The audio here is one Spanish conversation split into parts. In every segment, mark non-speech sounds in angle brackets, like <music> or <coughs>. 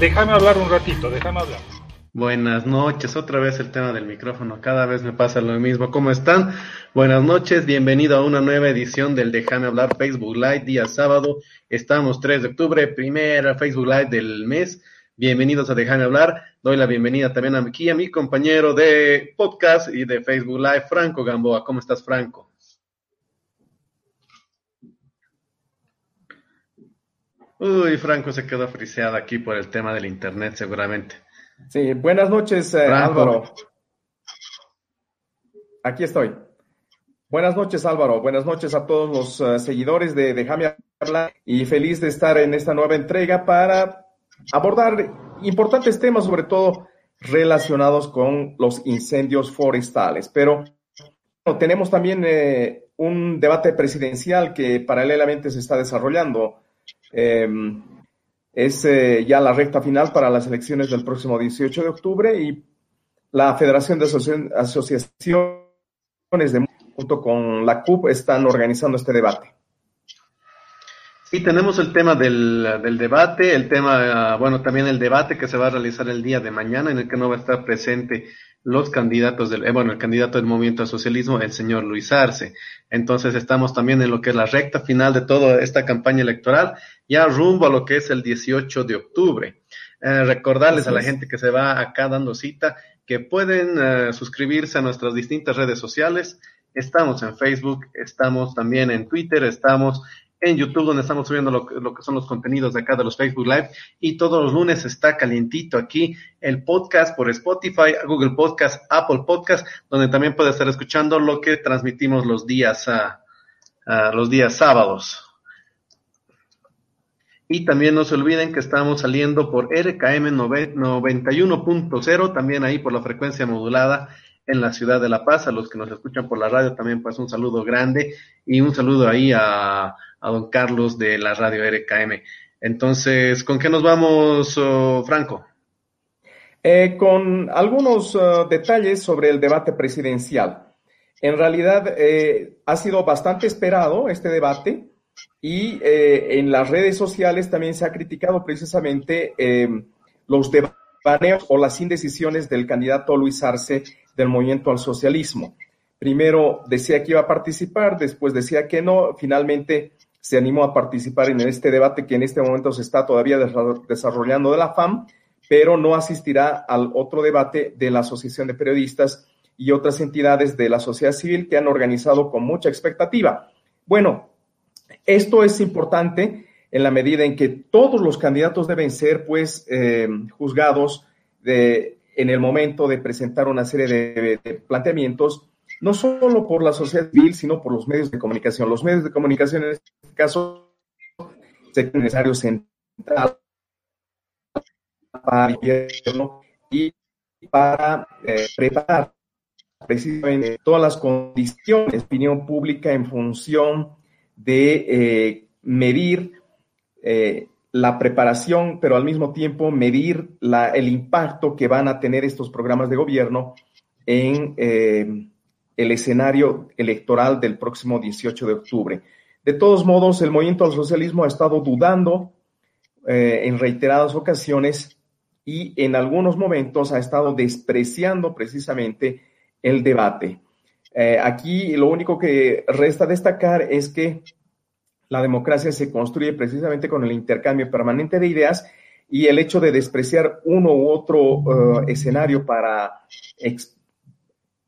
déjame hablar un ratito, déjame hablar. Buenas noches, otra vez el tema del micrófono, cada vez me pasa lo mismo. ¿Cómo están? Buenas noches, bienvenido a una nueva edición del Déjame hablar Facebook Live, día sábado. Estamos 3 de octubre, primera Facebook Live del mes. Bienvenidos a Déjame hablar. Doy la bienvenida también aquí a mi compañero de podcast y de Facebook Live, Franco Gamboa. ¿Cómo estás, Franco? Uy, Franco se quedó friseado aquí por el tema del internet, seguramente. Sí, buenas noches, eh, Álvaro. Aquí estoy. Buenas noches, Álvaro. Buenas noches a todos los uh, seguidores de Déjame hablar y feliz de estar en esta nueva entrega para abordar importantes temas, sobre todo relacionados con los incendios forestales. Pero bueno, tenemos también eh, un debate presidencial que paralelamente se está desarrollando. Eh, es ya la recta final para las elecciones del próximo 18 de octubre y la Federación de Asociaciones de junto con la CUP están organizando este debate. Sí, tenemos el tema del, del debate, el tema, bueno, también el debate que se va a realizar el día de mañana, en el que no va a estar presente los candidatos del, eh, bueno, el candidato del movimiento al socialismo, el señor Luis Arce. Entonces estamos también en lo que es la recta final de toda esta campaña electoral, ya rumbo a lo que es el 18 de octubre. Eh, recordarles a la gente que se va acá dando cita que pueden eh, suscribirse a nuestras distintas redes sociales. Estamos en Facebook, estamos también en Twitter, estamos en YouTube, donde estamos subiendo lo, que son los contenidos de acá de los Facebook Live. Y todos los lunes está calientito aquí el podcast por Spotify, Google Podcast, Apple Podcast, donde también puede estar escuchando lo que transmitimos los días, a, los días sábados. Y también no se olviden que estamos saliendo por RKM 91.0, también ahí por la frecuencia modulada en la ciudad de La Paz. A los que nos escuchan por la radio también pues un saludo grande y un saludo ahí a a don Carlos de la radio RKM. Entonces, ¿con qué nos vamos, oh, Franco? Eh, con algunos uh, detalles sobre el debate presidencial. En realidad, eh, ha sido bastante esperado este debate y eh, en las redes sociales también se ha criticado precisamente los debates o las indecisiones del candidato Luis Arce del Movimiento al Socialismo. Primero decía que iba a participar, después decía que no, finalmente se animó a participar en este debate que en este momento se está todavía desarrollando de la FAM, pero no asistirá al otro debate de la Asociación de Periodistas y otras entidades de la sociedad civil que han organizado con mucha expectativa. Bueno, esto es importante en la medida en que todos los candidatos deben ser, pues, eh, juzgados de, en el momento de presentar una serie de planteamientos no solo por la sociedad civil, sino por los medios de comunicación. Los medios de comunicación en este caso es necesario central para el gobierno y para eh, preparar precisamente todas las condiciones de opinión pública en función de eh, medir eh, la preparación, pero al mismo tiempo medir la, el impacto que van a tener estos programas de gobierno en el escenario electoral del próximo 18 de octubre. De todos modos, el movimiento al socialismo ha estado dudando eh, en reiteradas ocasiones y en algunos momentos ha estado despreciando precisamente el debate. Eh, aquí lo único que resta destacar es que la democracia se construye precisamente con el intercambio permanente de ideas y el hecho de despreciar uno u otro eh, escenario para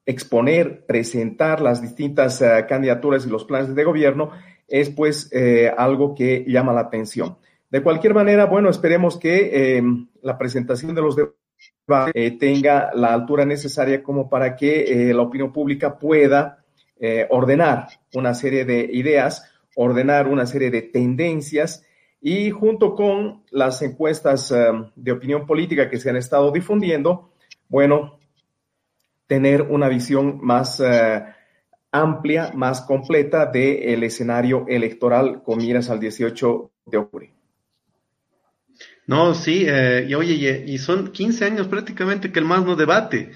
exponer, presentar las distintas eh, candidaturas y los planes de gobierno es pues eh, algo que llama la atención. De cualquier manera, bueno, esperemos que em, la presentación de los debates eh, tenga la altura necesaria como para que la opinión pública pueda ordenar una serie de ideas, ordenar una serie de tendencias y junto con las encuestas em, de opinión política que se han estado difundiendo, bueno, tener una visión más eh, amplia, más completa del escenario electoral con miras al 18 de octubre. No, sí, eh, y oye, y, son 15 años prácticamente que el más no debate.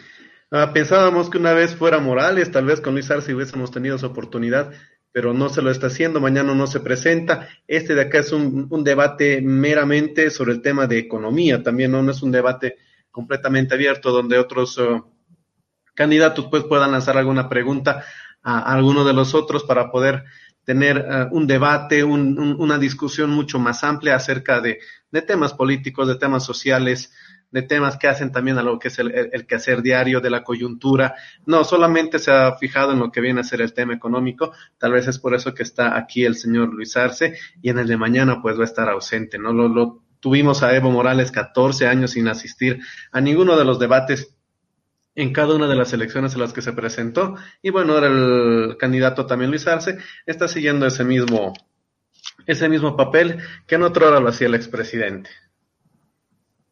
Ah, pensábamos que una vez fuera Morales, tal vez con Luis Arce hubiésemos tenido esa oportunidad, pero no se lo está haciendo, mañana no se presenta. Este de acá es un, debate meramente sobre el tema de economía, también ¿no? es un debate completamente abierto donde otros uh, candidatos pues puedan lanzar alguna pregunta a, alguno de los otros para poder tener uh, un debate, una discusión mucho más amplia acerca de, temas políticos, de temas sociales, de temas que hacen también a lo que es el, quehacer diario de la coyuntura. No, solamente se ha fijado en lo que viene a ser el tema económico. Tal vez es por eso que está aquí el señor Luis Arce y en el de mañana pues va a estar ausente, ¿no? Lo, lo tuvimos a Evo Morales 14 años sin asistir a ninguno de los debates en cada una de las elecciones en las que se presentó. Y bueno, ahora el candidato también Luis Arce está siguiendo ese mismo, ese mismo papel que en otro hora lo hacía el expresidente.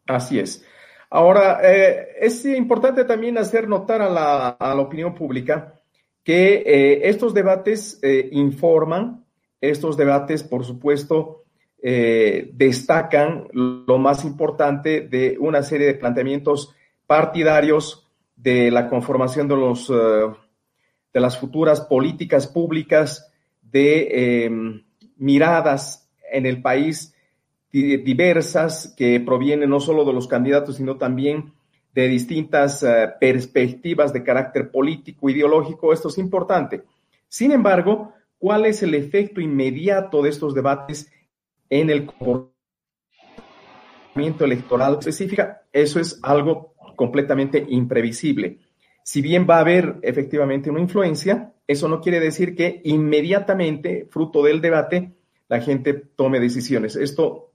Así es. Ahora, eh, es importante también hacer notar a la, opinión pública que eh, estos debates eh, informan, estos debates, por supuesto, destacan lo más importante de una serie de planteamientos partidarios de la conformación de, los, de las futuras políticas públicas, de miradas en el país diversas que provienen no solo de los candidatos, sino también de distintas eh, perspectivas de carácter político, ideológico. Esto es importante. Sin embargo, ¿cuál es el efecto inmediato de estos debates en el comportamiento electoral específico? Eso es algo completamente imprevisible. Si bien va a haber efectivamente una influencia, eso no quiere decir que inmediatamente, fruto del debate, la gente tome decisiones. Esto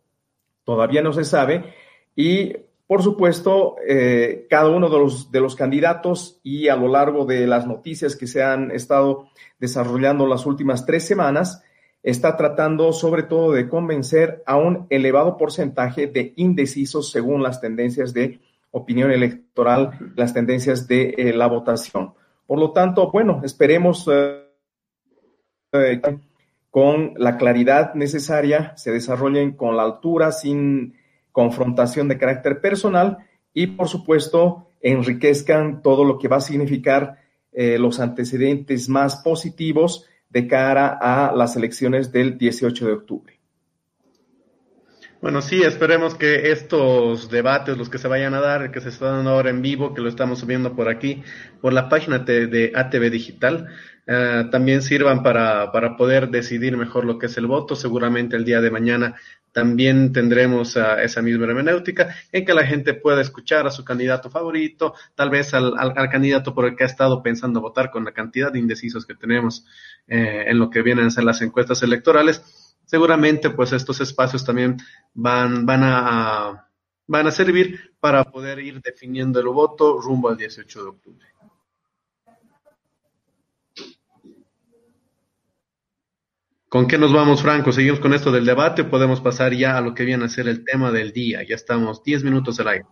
todavía no se sabe. Y, por supuesto, eh, cada uno de los, de los candidatos y a lo largo de las noticias que se han estado desarrollando las últimas tres semanas, está tratando sobre todo de convencer a un elevado porcentaje de indecisos según las tendencias de opinión electoral, las tendencias de eh, la votación. Por lo tanto, bueno, esperemos eh, con la claridad necesaria, se desarrollen con la altura, sin confrontación de carácter personal y, por supuesto, enriquezcan todo lo que va a significar eh, los antecedentes más positivos de cara a las elecciones del 18 de octubre. Bueno, sí, esperemos que estos debates, los que se vayan a dar, que se están dando ahora en vivo, que lo estamos subiendo por aquí, por la página de ATV Digital, eh, también sirvan para, para, poder decidir mejor lo que es el voto. Seguramente el día de mañana también tendremos esa misma hermenéutica en que la gente pueda escuchar a su candidato favorito, tal vez al, al, candidato por el que ha estado pensando votar con la cantidad de indecisos que tenemos eh, en lo que vienen a ser las encuestas electorales. Seguramente pues estos espacios también van, van a, van a servir para poder ir definiendo el voto rumbo al 18 de octubre. ¿Con qué nos vamos, Franco? ¿Seguimos con esto del debate podemos pasar ya a lo que viene a ser el tema del día? Ya estamos 10 minutos al aire.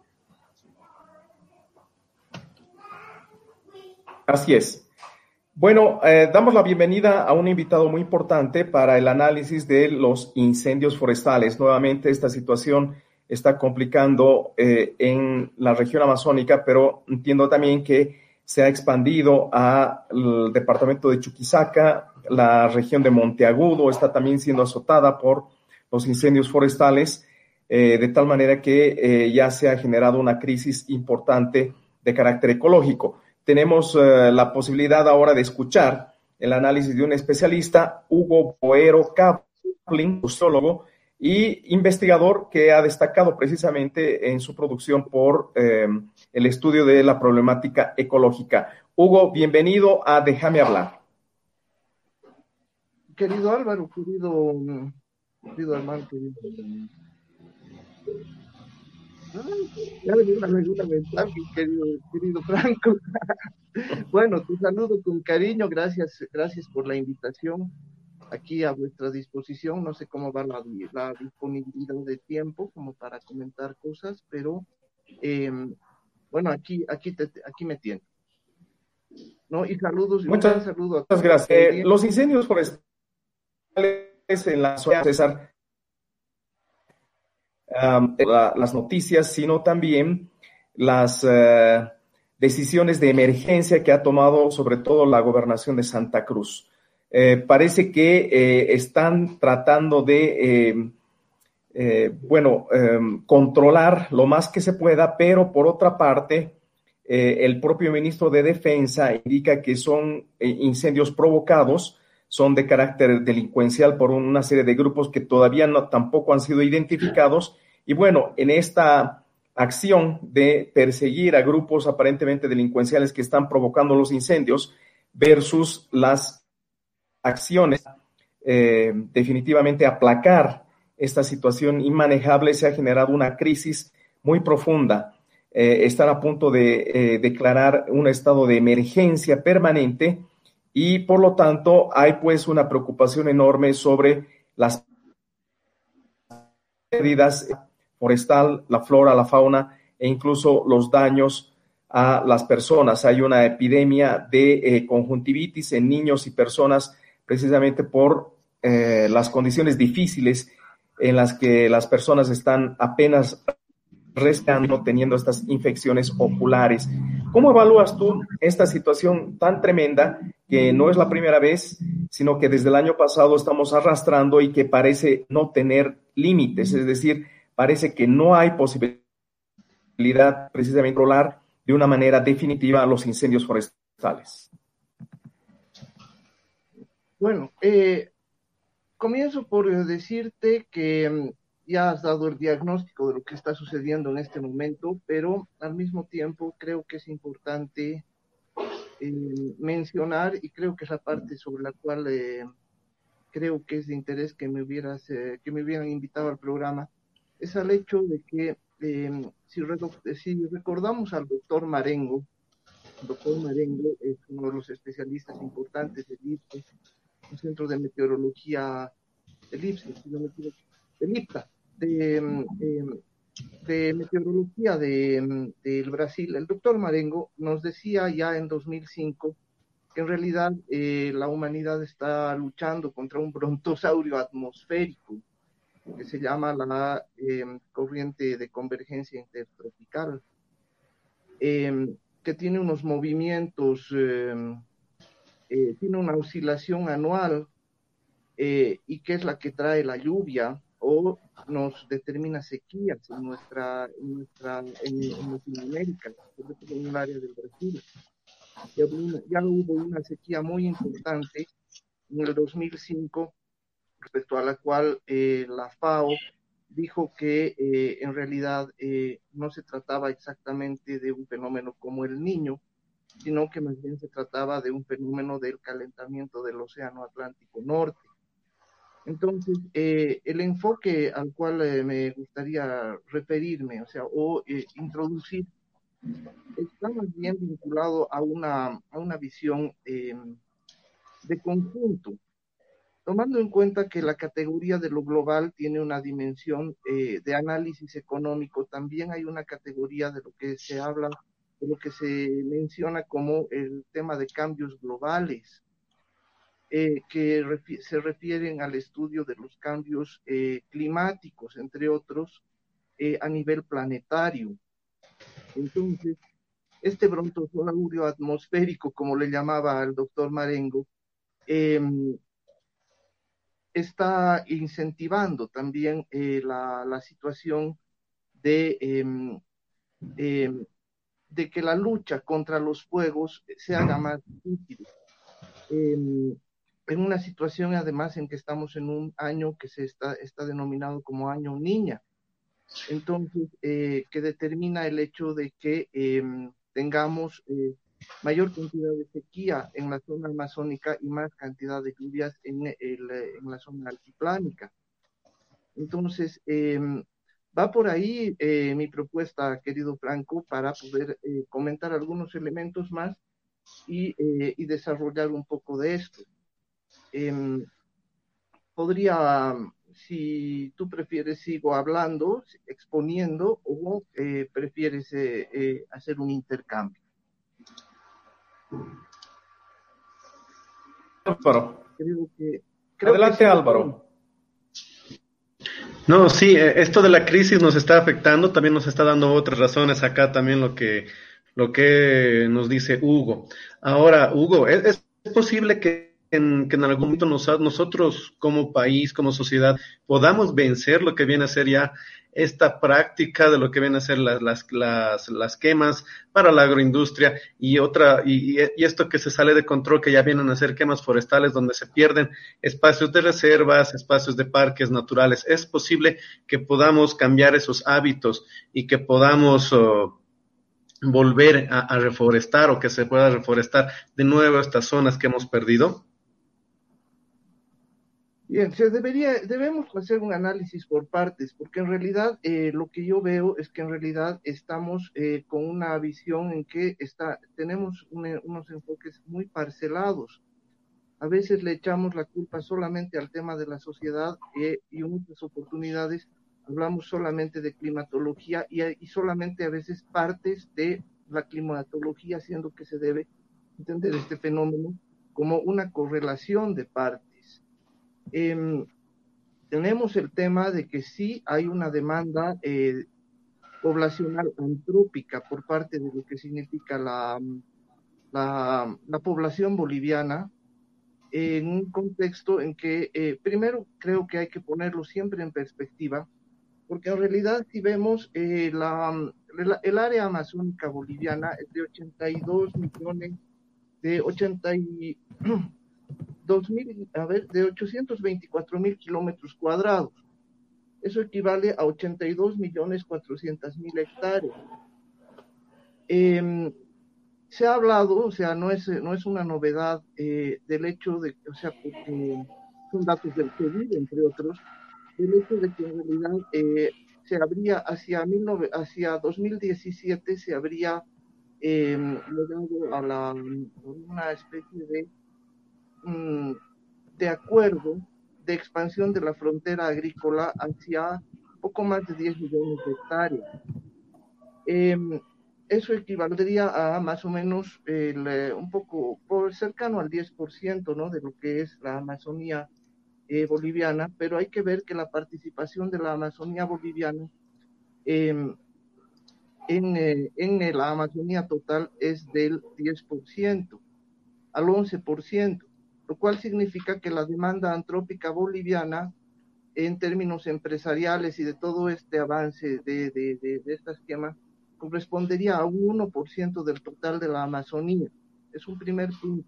Así es. Bueno, eh, damos la bienvenida a un invitado muy importante para el análisis de los incendios forestales. Nuevamente, esta situación está complicando eh, en la región amazónica, pero entiendo también que se ha expandido al departamento de Chuquisaca, la región de Monteagudo está también siendo azotada por los incendios forestales, eh, de tal manera que eh, ya se ha generado una crisis importante de carácter ecológico. Tenemos eh, la posibilidad ahora de escuchar el análisis de un especialista, Hugo Boero Kaplan, sociólogo y investigador que ha destacado precisamente en su producción por el estudio de la problemática ecológica. Hugo, bienvenido a Déjame hablar querido Álvaro, querido, querido hermano, querido. Ya querido, querido Franco. <laughs> bueno, te saludo con cariño, gracias, gracias por la invitación aquí a vuestra disposición. No sé cómo va la, la disponibilidad de tiempo como para comentar cosas, pero em, bueno, aquí, aquí, te, aquí me tiene. ¿No? Y saludos. Muchas, saludos muchas gracias. Eh, los incendios forestales en la zona César las noticias, sino también las eh, decisiones de emergencia que ha tomado sobre todo la gobernación de Santa Cruz. eh, parece que eh, están tratando de, bueno, em, controlar lo más que se pueda, pero por otra parte, el propio ministro de Defensa indica que son incendios provocados, son de carácter delincuencial por una serie de grupos que todavía no, tampoco han sido identificados. Y bueno, en esta acción de perseguir a grupos aparentemente delincuenciales que están provocando los incendios versus las acciones eh, definitivamente aplacar esta situación inmanejable, se ha generado una crisis muy profunda. Eh, están a punto de eh, declarar un estado de emergencia permanente y por lo tanto hay pues una preocupación enorme sobre las pérdidas forestal, la flora, la fauna e incluso los daños a las personas. Hay una epidemia de eh, conjuntivitis en niños y personas precisamente por eh, las condiciones difíciles en las que las personas están apenas restando teniendo estas infecciones oculares. ¿Cómo evalúas tú esta situación tan tremenda que no es la primera vez, sino que desde el año pasado estamos arrastrando y que parece no tener límites? Es decir, parece que no hay posibilidad precisamente de controlar de una manera definitiva los incendios forestales. Bueno, eh, comienzo por decirte que mm, ya has dado el diagnóstico de lo que está sucediendo en este momento, pero al mismo tiempo creo que es importante eh, mencionar, y creo que es la parte sobre la cual eh, creo que es de interés que me hubieras, que me hubieran invitado al programa, es al hecho de que em, si, recordamos al doctor Marengo, el doctor Marengo es uno de los especialistas importantes del IPSE, un centro de meteorología del IPSE, si no me equivoco, del IPTA, de, em, em, de meteorología del de, Brasil. El doctor Marengo nos decía ya en 2005 que en realidad eh, la humanidad está luchando contra un brontosaurio atmosférico que se llama la em, corriente de convergencia intertropical, em, que tiene unos movimientos, em, eh, tiene una oscilación anual eh, y que es la que trae la lluvia o nos determina sequías en nuestra, en nuestra, en, Latinoamérica, sobre todo en el área del Brasil. Ya, ya hubo una sequía muy importante en el 2005 respecto a la cual eh, la FAO dijo que eh, en realidad eh, no se trataba exactamente de un fenómeno como el niño, sino que más bien se trataba de un fenómeno del calentamiento del Océano Atlántico Norte. Entonces, el enfoque al cual me gustaría referirme, o sea, o introducir, está más bien vinculado a una, a una visión de conjunto, tomando en cuenta que la categoría de lo global tiene una dimensión eh, de análisis económico, también hay una categoría de lo que se habla, de lo que se menciona como el tema de cambios globales, eh, que se refieren al estudio de los cambios eh, climáticos, entre otros, a nivel planetario. Entonces, este brontosaurio atmosférico, como le llamaba el doctor Marengo, em, está incentivando también eh, la, situación de, em, em, de que la lucha contra los fuegos se haga más difícil. En una situación además en que estamos en un año que se está, está denominado como año niña. Entonces, eh, que determina el hecho de que tengamos eh, mayor cantidad de sequía en la zona amazónica y más cantidad de lluvias en, el, en la zona altiplánica. Entonces, em, va por ahí eh, mi propuesta, querido Franco, para poder eh, comentar algunos elementos más y, eh, y, desarrollar un poco de esto. Em, podría, si tú prefieres, sigo hablando, exponiendo, o prefieres hacer un intercambio. Álvaro. Adelante, Álvaro. No, sí, eh, esto de la crisis nos está afectando, también nos está dando otras razones acá también lo que, lo que nos dice Hugo. Ahora, Hugo, ¿es, posible que en, que en algún momento nosotros como país, como sociedad, podamos vencer lo que viene a ser ya esta práctica de lo que viene a ser las, las, las, las quemas para la agroindustria y otra, y, y, esto que se sale de control, que ya vienen a ser quemas forestales donde se pierden espacios de reservas, espacios de parques naturales. Es posible que podamos cambiar esos hábitos y que podamos oh, volver a reforestar o que se pueda reforestar de nuevo estas zonas que hemos perdido. Bien, se debería, debemos hacer un análisis por partes, porque en realidad eh, lo que yo veo es que en realidad estamos eh, con una visión en que está, tenemos un, unos enfoques muy parcelados. A veces le echamos la culpa solamente al tema de la sociedad eh, y en muchas oportunidades hablamos solamente de climatología y, y solamente a veces partes de la climatología, siendo que se debe entender este fenómeno como una correlación de partes eh, tenemos el tema de que sí hay una demanda eh, poblacional antrópica por parte de lo que significa la, la, la población boliviana en un contexto en que eh, primero creo que hay que ponerlo siempre en perspectiva, porque en realidad si vemos eh, el área amazónica boliviana es de 82 millones, de 80 y, <clears throat> 2000, a ver, de 824 mil kilómetros cuadrados. Eso equivale a 82 millones 400 mil hectáreas. Eh, se ha hablado, o sea, no es, no es una novedad eh, del hecho de, o sea, son datos del COVID, entre otros, del hecho de que en realidad eh, se habría, hacia, 19, hacia 2017 se habría eh, llegado a, la, una especie de Mm, de acuerdo de expansión de la frontera agrícola hacia poco más de 10 millones de hectáreas. Eh, eso equivaldría a más o menos eh, un poco por cercano al 10% ¿no? de lo que es la Amazonía eh, boliviana, pero hay que ver que la participación de la Amazonía boliviana em, en, eh, en la Amazonía total es del 10% al 11% lo cual significa que la demanda antrópica boliviana en términos empresariales y de todo este avance de, de, de, esta esquema correspondería a un 1% del total de la Amazonía. Es un primer punto.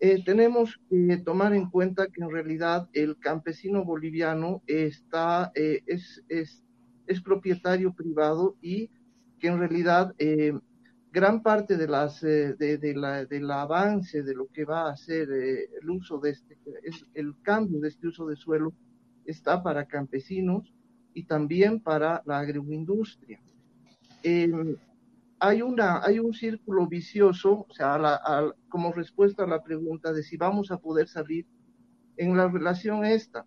Eh, tenemos que tomar en cuenta que en realidad el campesino boliviano está, eh, es, es, es, propietario privado y que en realidad eh, gran parte de las eh, de, la, del avance de lo que va a ser eh, el uso de este es el cambio de este uso de suelo está para campesinos y también para la agroindustria. Eh, hay un círculo vicioso o sea como respuesta a la pregunta de si vamos a poder salir en la relación esta.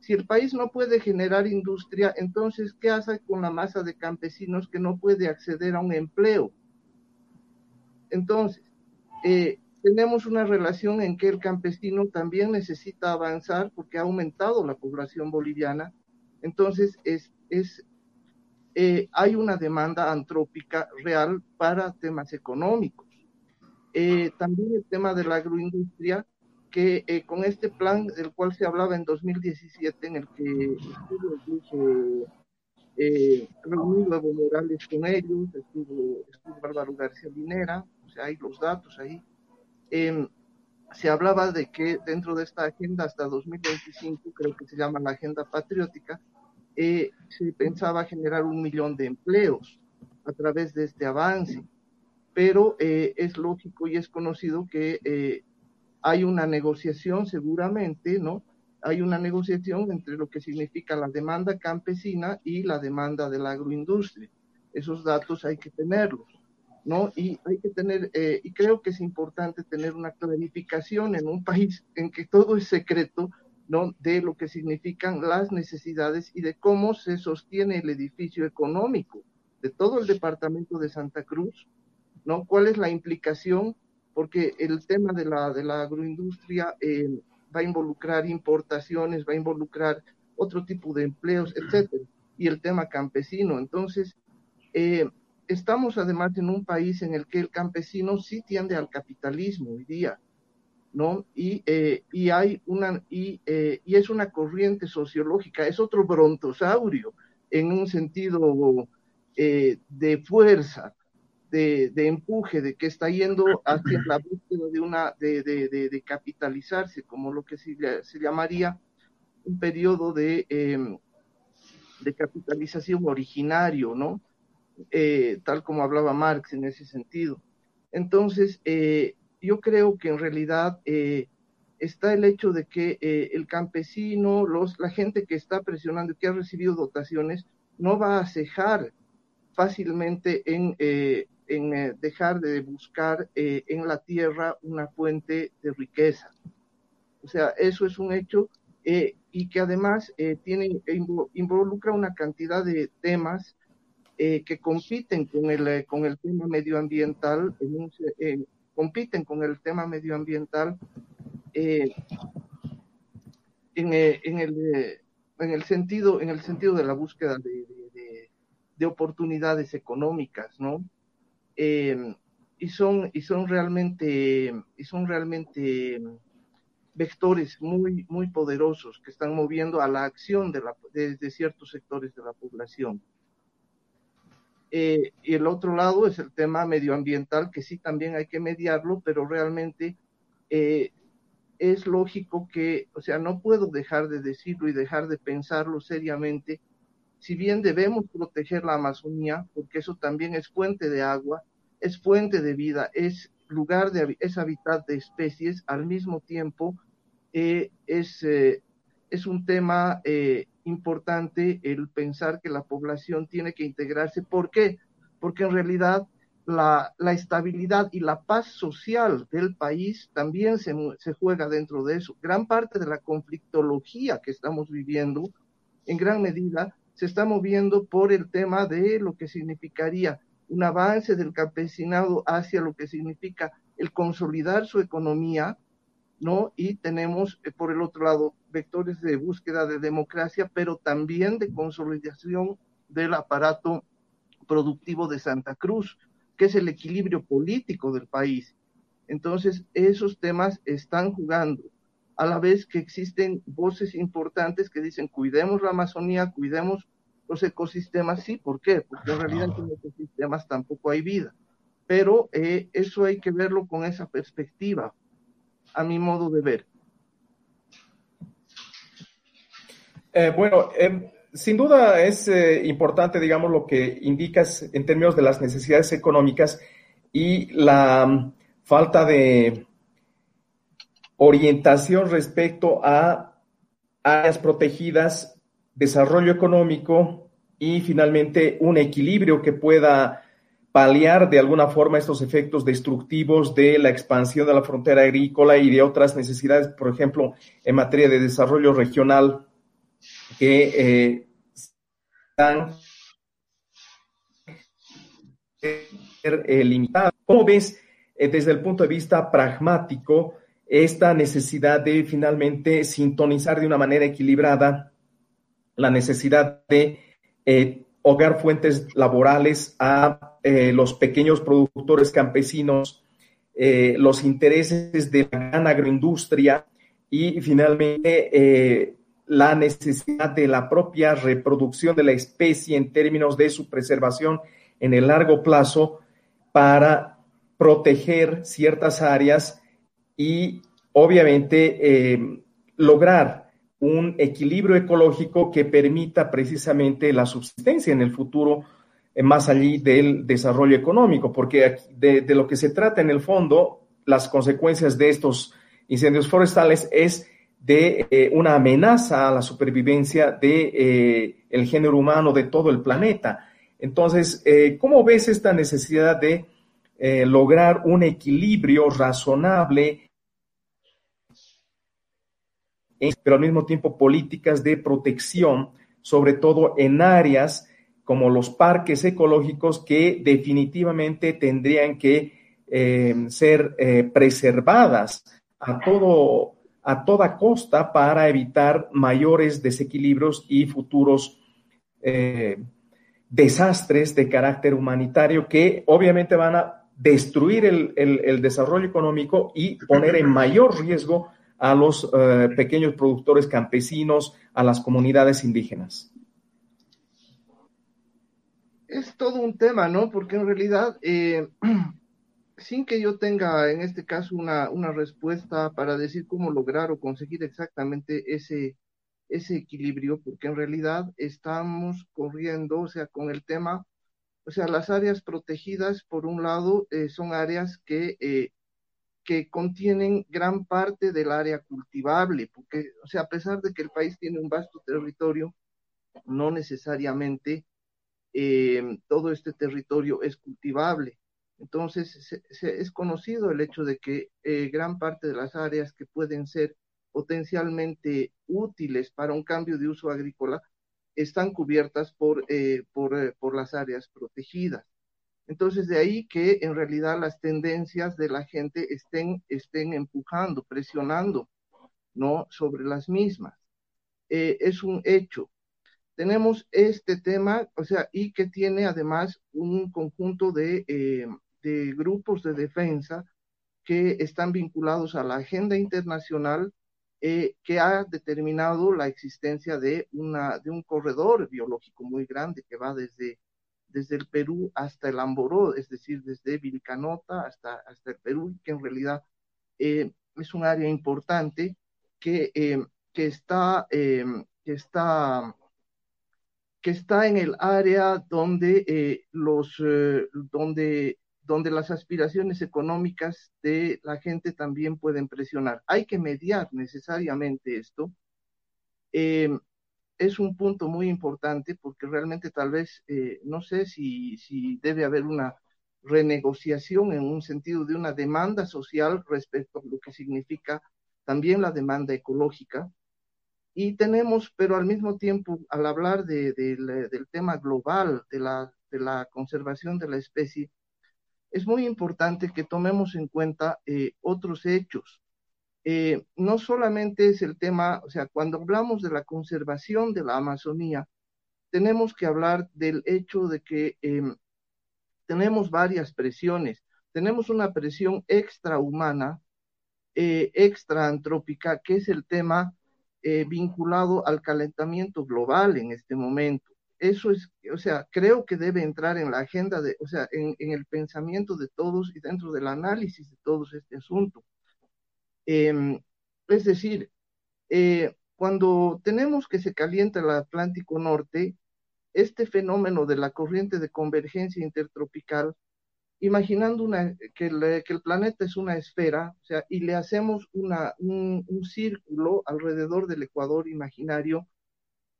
Si el país no puede generar industria entonces qué hace con la masa de campesinos que no puede acceder a un empleo entonces, eh, tenemos una relación en que el campesino también necesita avanzar porque ha aumentado la población boliviana. Entonces, es, es, eh, hay una demanda antrópica real para temas económicos. Eh, también el tema de la agroindustria, que con este plan del cual se hablaba en 2017, en el que eh, reunido Evo Morales con ellos, estuvo, estuvo Álvaro García Linera, sea, hay los datos ahí. Eh, se hablaba de que dentro de esta agenda hasta 2025, creo que se llama la agenda patriótica, eh, se pensaba generar un millón de empleos a través de este avance. Pero eh, es lógico y es conocido que eh, hay una negociación seguramente, ¿no? Hay una negociación entre lo que significa la demanda campesina y la demanda de la agroindustria. Esos datos hay que tenerlos. ¿no? Y hay que tener, eh, y creo que es importante tener una clarificación en un país en que todo es secreto, ¿no? De lo que significan las necesidades y de cómo se sostiene el edificio económico de todo el departamento de Santa Cruz, ¿no? ¿Cuál es la implicación? Porque el tema de la, de la agroindustria eh, va a involucrar importaciones, va a involucrar otro tipo de empleos, etcétera, y el tema campesino. Entonces, eh, estamos además en un país en el que el campesino sí tiende al capitalismo hoy día. ¿no? Y, eh, y hay una, y, eh, y, es una corriente sociológica, es otro brontosaurio en un sentido eh, de fuerza, de, empuje, de que está yendo hacia la búsqueda de una, de, de, de capitalizarse, como lo que se, se llamaría un periodo de, em, de capitalización originario, ¿no? tal como hablaba Marx en ese sentido. Entonces, eh, yo creo que en realidad eh, está el hecho de que eh, el campesino, los, la gente que está presionando, que ha recibido dotaciones, no va a cejar fácilmente en, eh, en dejar de buscar en la tierra una fuente de riqueza. O sea, eso es un hecho y que además tiene, involucra una cantidad de temas que compiten con el, con el tema medioambiental compiten con el tema medioambiental eh, en, eh, el, eh, en, el, sentido, en el sentido de la búsqueda de, de oportunidades económicas, ¿no? Y son, y son realmente, y son realmente vectores muy, muy poderosos que están moviendo a la acción de, la, ciertos sectores de la población. Eh, y el otro lado es el tema medioambiental, que sí también hay que mediarlo, pero realmente eh, es lógico que, o sea, no puedo dejar de decirlo y dejar de pensarlo seriamente. Si bien debemos proteger la Amazonía, porque eso también es fuente de agua, es fuente de vida, es lugar de, es hábitat de especies, al mismo tiempo eh, es, eh, es un tema eh, importante el pensar que la población tiene que integrarse. ¿Por qué? Porque en realidad la, la estabilidad y la paz social del país también se, se, juega dentro de eso. Gran parte de la conflictología que estamos viviendo, en gran medida, se está moviendo por el tema de lo que significaría un avance del campesinado hacia lo que significa el consolidar su economía, ¿no? Y tenemos, eh, por el otro lado, vectores de búsqueda de democracia, pero también de consolidación del aparato productivo de Santa Cruz, que es el equilibrio político del país. Entonces, esos temas están jugando, a la vez que existen voces importantes que dicen, cuidemos la Amazonía, cuidemos los ecosistemas. Sí, ¿por qué? Porque en realidad en los ecosistemas tampoco hay vida. Pero eh, eso hay que verlo con esa perspectiva a mi modo de ver. Eh, bueno, eh, sin duda es eh, importante, digamos, lo que indicas en términos de las necesidades económicas y la um, falta de orientación respecto a áreas protegidas, desarrollo económico y finalmente un equilibrio que pueda paliar de alguna forma estos efectos destructivos de la expansión de la frontera agrícola y de otras necesidades, por ejemplo, en materia de desarrollo regional que eh, están eh, limitadas. ¿Cómo ves eh, desde el punto de vista pragmático esta necesidad de finalmente sintonizar de una manera equilibrada la necesidad de eh, hogar fuentes laborales a eh, los pequeños productores campesinos, eh, los intereses de la gran agroindustria y finalmente eh, la necesidad de la propia reproducción de la especie en términos de su preservación en el largo plazo para proteger ciertas áreas y obviamente lograr un equilibrio ecológico que permita precisamente la subsistencia en el futuro eh, más allí del desarrollo económico, porque de, de, lo que se trata en el fondo, las consecuencias de estos incendios forestales es de eh, una amenaza a la supervivencia de eh, el género humano de todo el planeta. Entonces, eh, ¿cómo ves esta necesidad de eh, lograr un equilibrio razonable pero al mismo tiempo políticas de protección, sobre todo en áreas como los parques ecológicos que definitivamente tendrían que eh, ser eh, preservadas a todo a toda costa para evitar mayores desequilibrios y futuros desastres de carácter humanitario que obviamente van a destruir el, desarrollo económico y poner en mayor riesgo a los eh, pequeños productores campesinos, a las comunidades indígenas. Es todo un tema, ¿no? Porque en realidad, eh, <clears throat> sin que yo tenga en este caso una, una respuesta para decir cómo lograr o conseguir exactamente ese, ese equilibrio, porque en realidad estamos corriendo, o sea, con el tema, o sea, las áreas protegidas, por un lado, eh, son áreas que, eh, que contienen gran parte del área cultivable, porque, o sea, a pesar de que el país tiene un vasto territorio, no necesariamente eh, todo este territorio es cultivable. Entonces, es conocido el hecho de que gran parte de las áreas que pueden ser potencialmente útiles para un cambio de uso agrícola están cubiertas por, eh, por, eh, por, las áreas protegidas. Entonces, de ahí que en realidad las tendencias de la gente estén, estén empujando, presionando, ¿no? Sobre las mismas. Eh, es un hecho. Tenemos este tema, o sea, y que tiene además un conjunto de, de grupos de defensa que están vinculados a la agenda internacional eh, que ha determinado la existencia de, una, de un corredor biológico muy grande que va desde, desde el Perú hasta el Amboró, es decir, desde Vilcanota hasta, hasta el Perú, que en realidad eh, es un área importante que, eh, que, está, que, está, que está en el área donde, los, donde donde las aspiraciones económicas de la gente también pueden presionar. Hay que mediar necesariamente esto. Eh, es un punto muy importante porque realmente tal vez, eh, no sé si, debe haber una renegociación en un sentido de una demanda social respecto a lo que significa también la demanda ecológica. Y tenemos, pero al mismo tiempo, al hablar de, del tema global de la conservación de la especie, es muy importante que tomemos en cuenta eh, otros hechos. Eh, no solamente es el tema, o sea, cuando hablamos de la conservación de la Amazonía, tenemos que hablar del hecho de que em, tenemos varias presiones. Tenemos una presión extrahumana, eh, extraantrópica, que es el tema vinculado al calentamiento global en este momento eso es, o sea, creo que debe entrar en la agenda de, o sea, en, el pensamiento de todos y dentro del análisis de todos este asunto. Em, es decir, eh, cuando tenemos que se calienta el Atlántico Norte, este fenómeno de la corriente de convergencia intertropical, imaginando una, que, el planeta es una esfera, o sea, y le hacemos una, un, un círculo alrededor del ecuador imaginario,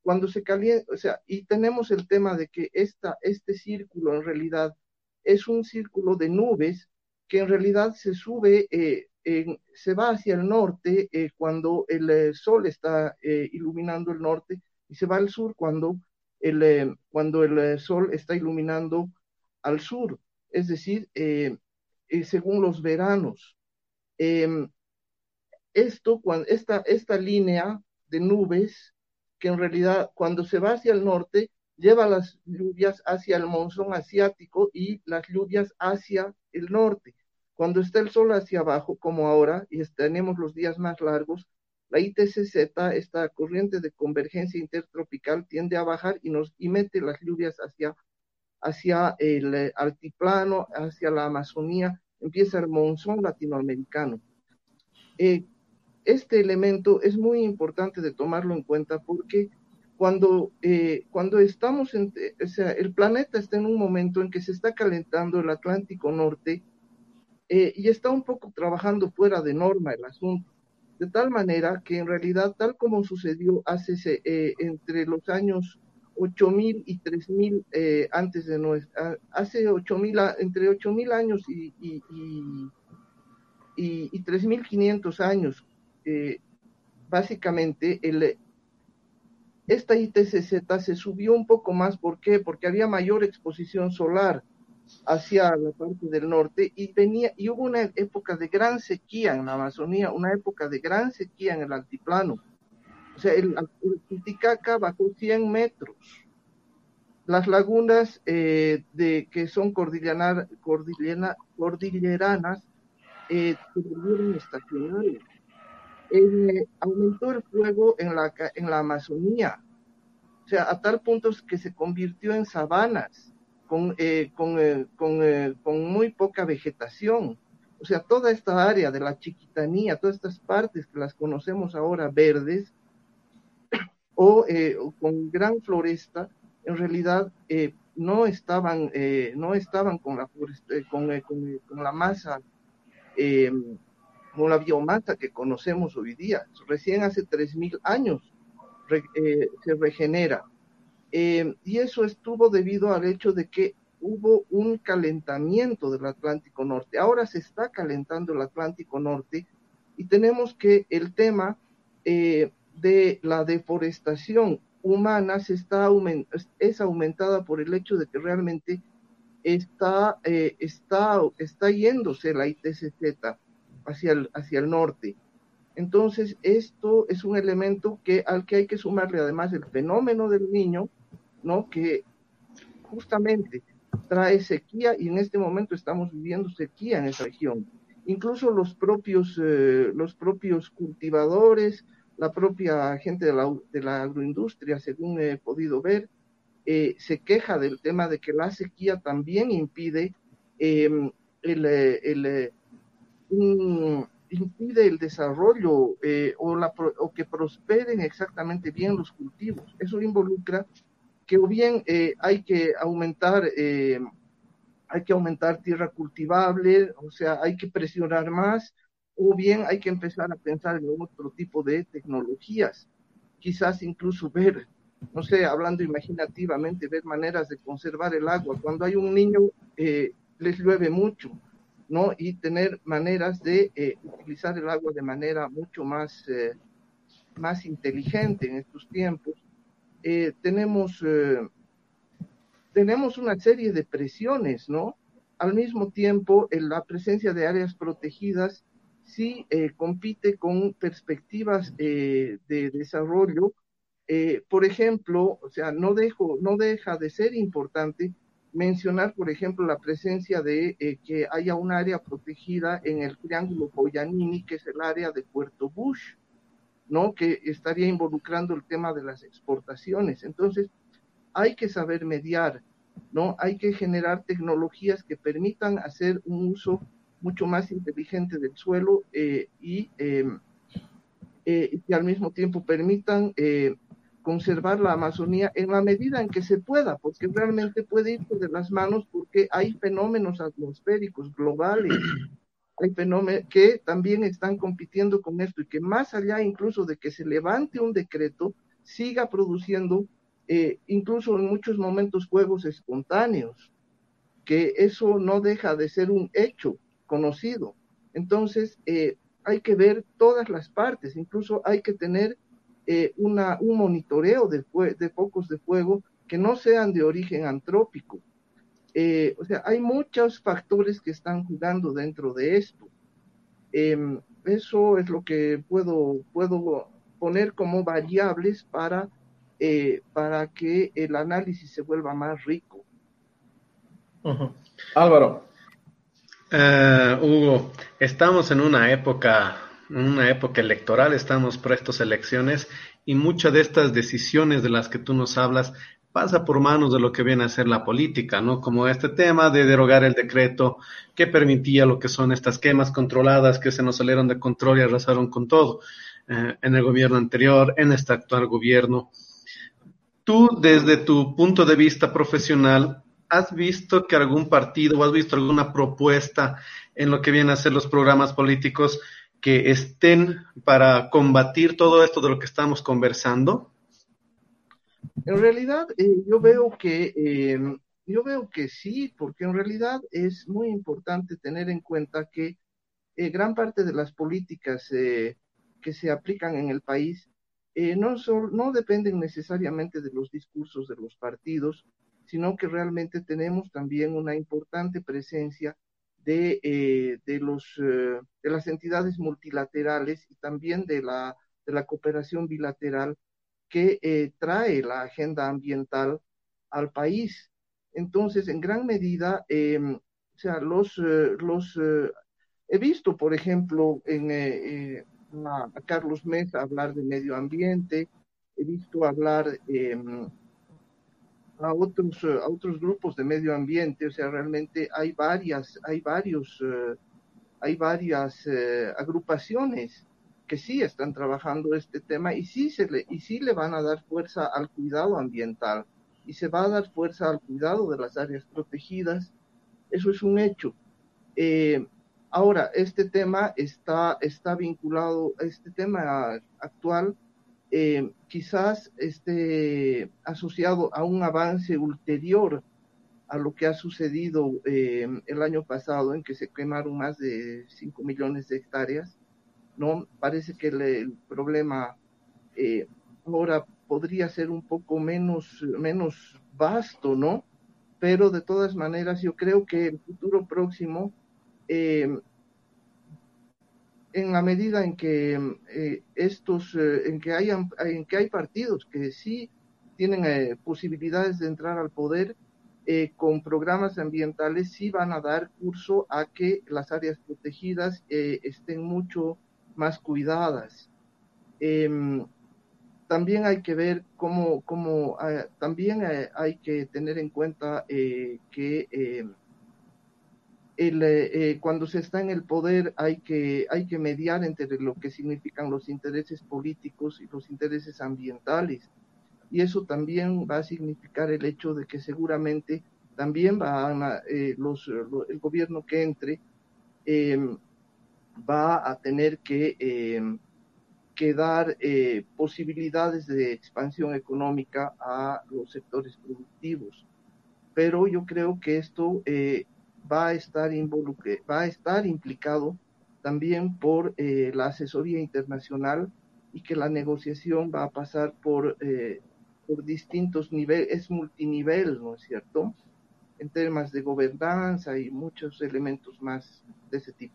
cuando se calienta, o sea, y tenemos el tema de que esta, este círculo en realidad es un círculo de nubes que en realidad se sube, eh, se va hacia el norte eh, cuando el eh, sol está iluminando el norte y se va al sur cuando el, cuando el sol está iluminando al sur, es decir, según los veranos. Em, esto, cuando, esta, esta línea de nubes que en realidad cuando se va hacia el norte lleva las lluvias hacia el monzón asiático y las lluvias hacia el norte. Cuando está el sol hacia abajo, como ahora, y tenemos los días más largos, la ITCZ, esta corriente de convergencia intertropical, tiende a bajar y nos y mete las lluvias hacia, hacia el eh, altiplano, hacia la Amazonía, empieza el monzón latinoamericano. Eh, este elemento es muy importante de tomarlo en cuenta porque cuando, eh, cuando estamos en, o sea, el planeta está en un momento en que se está calentando el Atlántico Norte eh, y está un poco trabajando fuera de norma el asunto, de tal manera que en realidad, tal como sucedió hace eh, entre los años 8000 y 3000 antes de nuestra, hace 8000, entre 8000 años y, y, y, y 3500 años, eh, básicamente el, esta ITCZ se subió un poco más, ¿por qué? Porque había mayor exposición solar hacia la parte del norte y venía y hubo una época de gran sequía en la Amazonía, una época de gran sequía en el altiplano. O sea, el, Titicaca bajó 100 metros las lagunas de, que son cordilleranas se volvieron estacionarias. Aumentó el fuego en la, en la Amazonía, o sea, a tal punto que se convirtió en sabanas con, con, con, con muy poca vegetación. O sea, toda esta área de la chiquitanía, todas estas partes que las conocemos ahora verdes <coughs> o, eh, con gran floresta, en realidad eh, no estaban eh, no estaban con la con, con, la masa con la biomasa que conocemos hoy día. Recién hace 3.000 años se regenera. y eso estuvo debido al hecho de que hubo un calentamiento del Atlántico Norte. Ahora se está calentando el Atlántico Norte y tenemos que el tema eh, de la deforestación humana se está es aumentada por el hecho de que realmente está, eh, está, está yéndose la ITCZ hacia el, hacia el norte. Entonces, esto es un elemento que, al que hay que sumarle además el fenómeno del niño, ¿no? Que justamente trae sequía y en este momento estamos viviendo sequía en esa región. Incluso los propios, eh, los propios cultivadores, la propia gente de la, de la agroindustria, según he podido ver, eh, se queja del tema de que la sequía también impide em, el, el impide el desarrollo eh, o, la, que prosperen exactamente bien los cultivos. Eso involucra que o bien eh, hay que aumentar eh, hay que aumentar tierra cultivable, o sea, hay que presionar más, o bien hay que empezar a pensar en otro tipo de tecnologías, quizás incluso ver, no sé, hablando imaginativamente, ver maneras de conservar el agua. Cuando hay un niño, eh, les llueve mucho, ¿no? Y tener maneras de utilizar el agua de manera mucho más, más inteligente en estos tiempos eh, tenemos, eh, tenemos una serie de presiones, ¿no? Al mismo tiempo, en la presencia de áreas protegidas sí eh, compite con perspectivas de desarrollo. por ejemplo, o sea, no, dejo, no deja de ser importante mencionar, por ejemplo, la presencia de que haya un área protegida en el Triángulo Poyanini, que es el área de Puerto Bush. ¿no? Que estaría involucrando el tema de las exportaciones. Entonces, hay que saber mediar, ¿no? Hay que generar tecnologías que permitan hacer un uso mucho más inteligente del suelo eh, y em, eh, que al mismo tiempo permitan eh, conservar la Amazonía en la medida en que se pueda, porque realmente puede irse de las manos porque hay fenómenos atmosféricos globales <clears throat> hay fenómenos que también están compitiendo con esto y que más allá incluso de que se levante un decreto, siga produciendo eh, incluso en muchos momentos fuegos espontáneos, que eso no deja de ser un hecho conocido. Entonces, eh, hay que ver todas las partes, incluso hay que tener eh, una, un monitoreo de, de focos de fuego que no sean de origen antrópico, eh, o sea, hay muchos factores que están jugando dentro de esto. Em, eso es lo que puedo, puedo poner como variables para, eh, para que el análisis se vuelva más rico. Álvaro. Eh, Hugo, estamos en una época, una época electoral, estamos prestos a elecciones y muchas de estas decisiones de las que tú nos hablas pasa por manos de lo que viene a ser la política, ¿no? Como este tema de derogar el decreto que permitía lo que son estas quemas controladas que se nos salieron de control y arrasaron con todo eh, en el gobierno anterior, en este actual gobierno. Tú, desde tu punto de vista profesional, ¿has visto que algún partido o has visto alguna propuesta en lo que viene a ser los programas políticos que estén para combatir todo esto de lo que estamos conversando? En realidad, eh, yo veo que em, yo veo que sí, porque en realidad es muy importante tener en cuenta que eh, gran parte de las políticas eh, que se aplican en el país no, son, no dependen necesariamente de los discursos de los partidos, sino que realmente tenemos también una importante presencia de, de, los, de las entidades multilaterales y también de la, de la cooperación bilateral que eh, trae la agenda ambiental al país. Entonces, en gran medida, o sea, los, eh, los he visto, por ejemplo, en, a, Carlos Mesa hablar de medio ambiente, he visto hablar em, a otros, a otros grupos de medio ambiente, o sea, realmente hay varias, hay varios, hay varias agrupaciones que sí están trabajando este tema y sí, se le, y sí le van a dar fuerza al cuidado ambiental y se va a dar fuerza al cuidado de las áreas protegidas. Eso es un hecho. Eh, ahora, este tema está, está vinculado, este tema actual, eh, quizás esté asociado a un avance ulterior a lo que ha sucedido eh, el año pasado, en que se quemaron más de 5 millones de hectáreas ¿no? Parece que el, problema eh, ahora podría ser un poco menos, menos vasto, ¿no? Pero de todas maneras yo creo que el futuro próximo, eh, en la medida en que eh, estos, en que hayan, en que hay partidos que sí tienen posibilidades de entrar al poder, con programas ambientales sí van a dar curso a que las áreas protegidas estén mucho más cuidadas. Em, también hay que ver cómo, cómo también eh, hay que tener en cuenta eh, que el, eh, cuando se está en el poder hay que, hay que mediar entre lo que significan los intereses políticos y los intereses ambientales. Y eso también va a significar el hecho de que seguramente también va a, los, el gobierno que entre em, va a tener que, em, dar eh, posibilidades de expansión económica a los sectores productivos. Pero yo creo que esto eh, va, a estar va a estar implicado también por eh, la asesoría internacional y que la negociación va a pasar por, por distintos niveles, es multinivel, ¿no es cierto? En temas de gobernanza y muchos elementos más de ese tipo.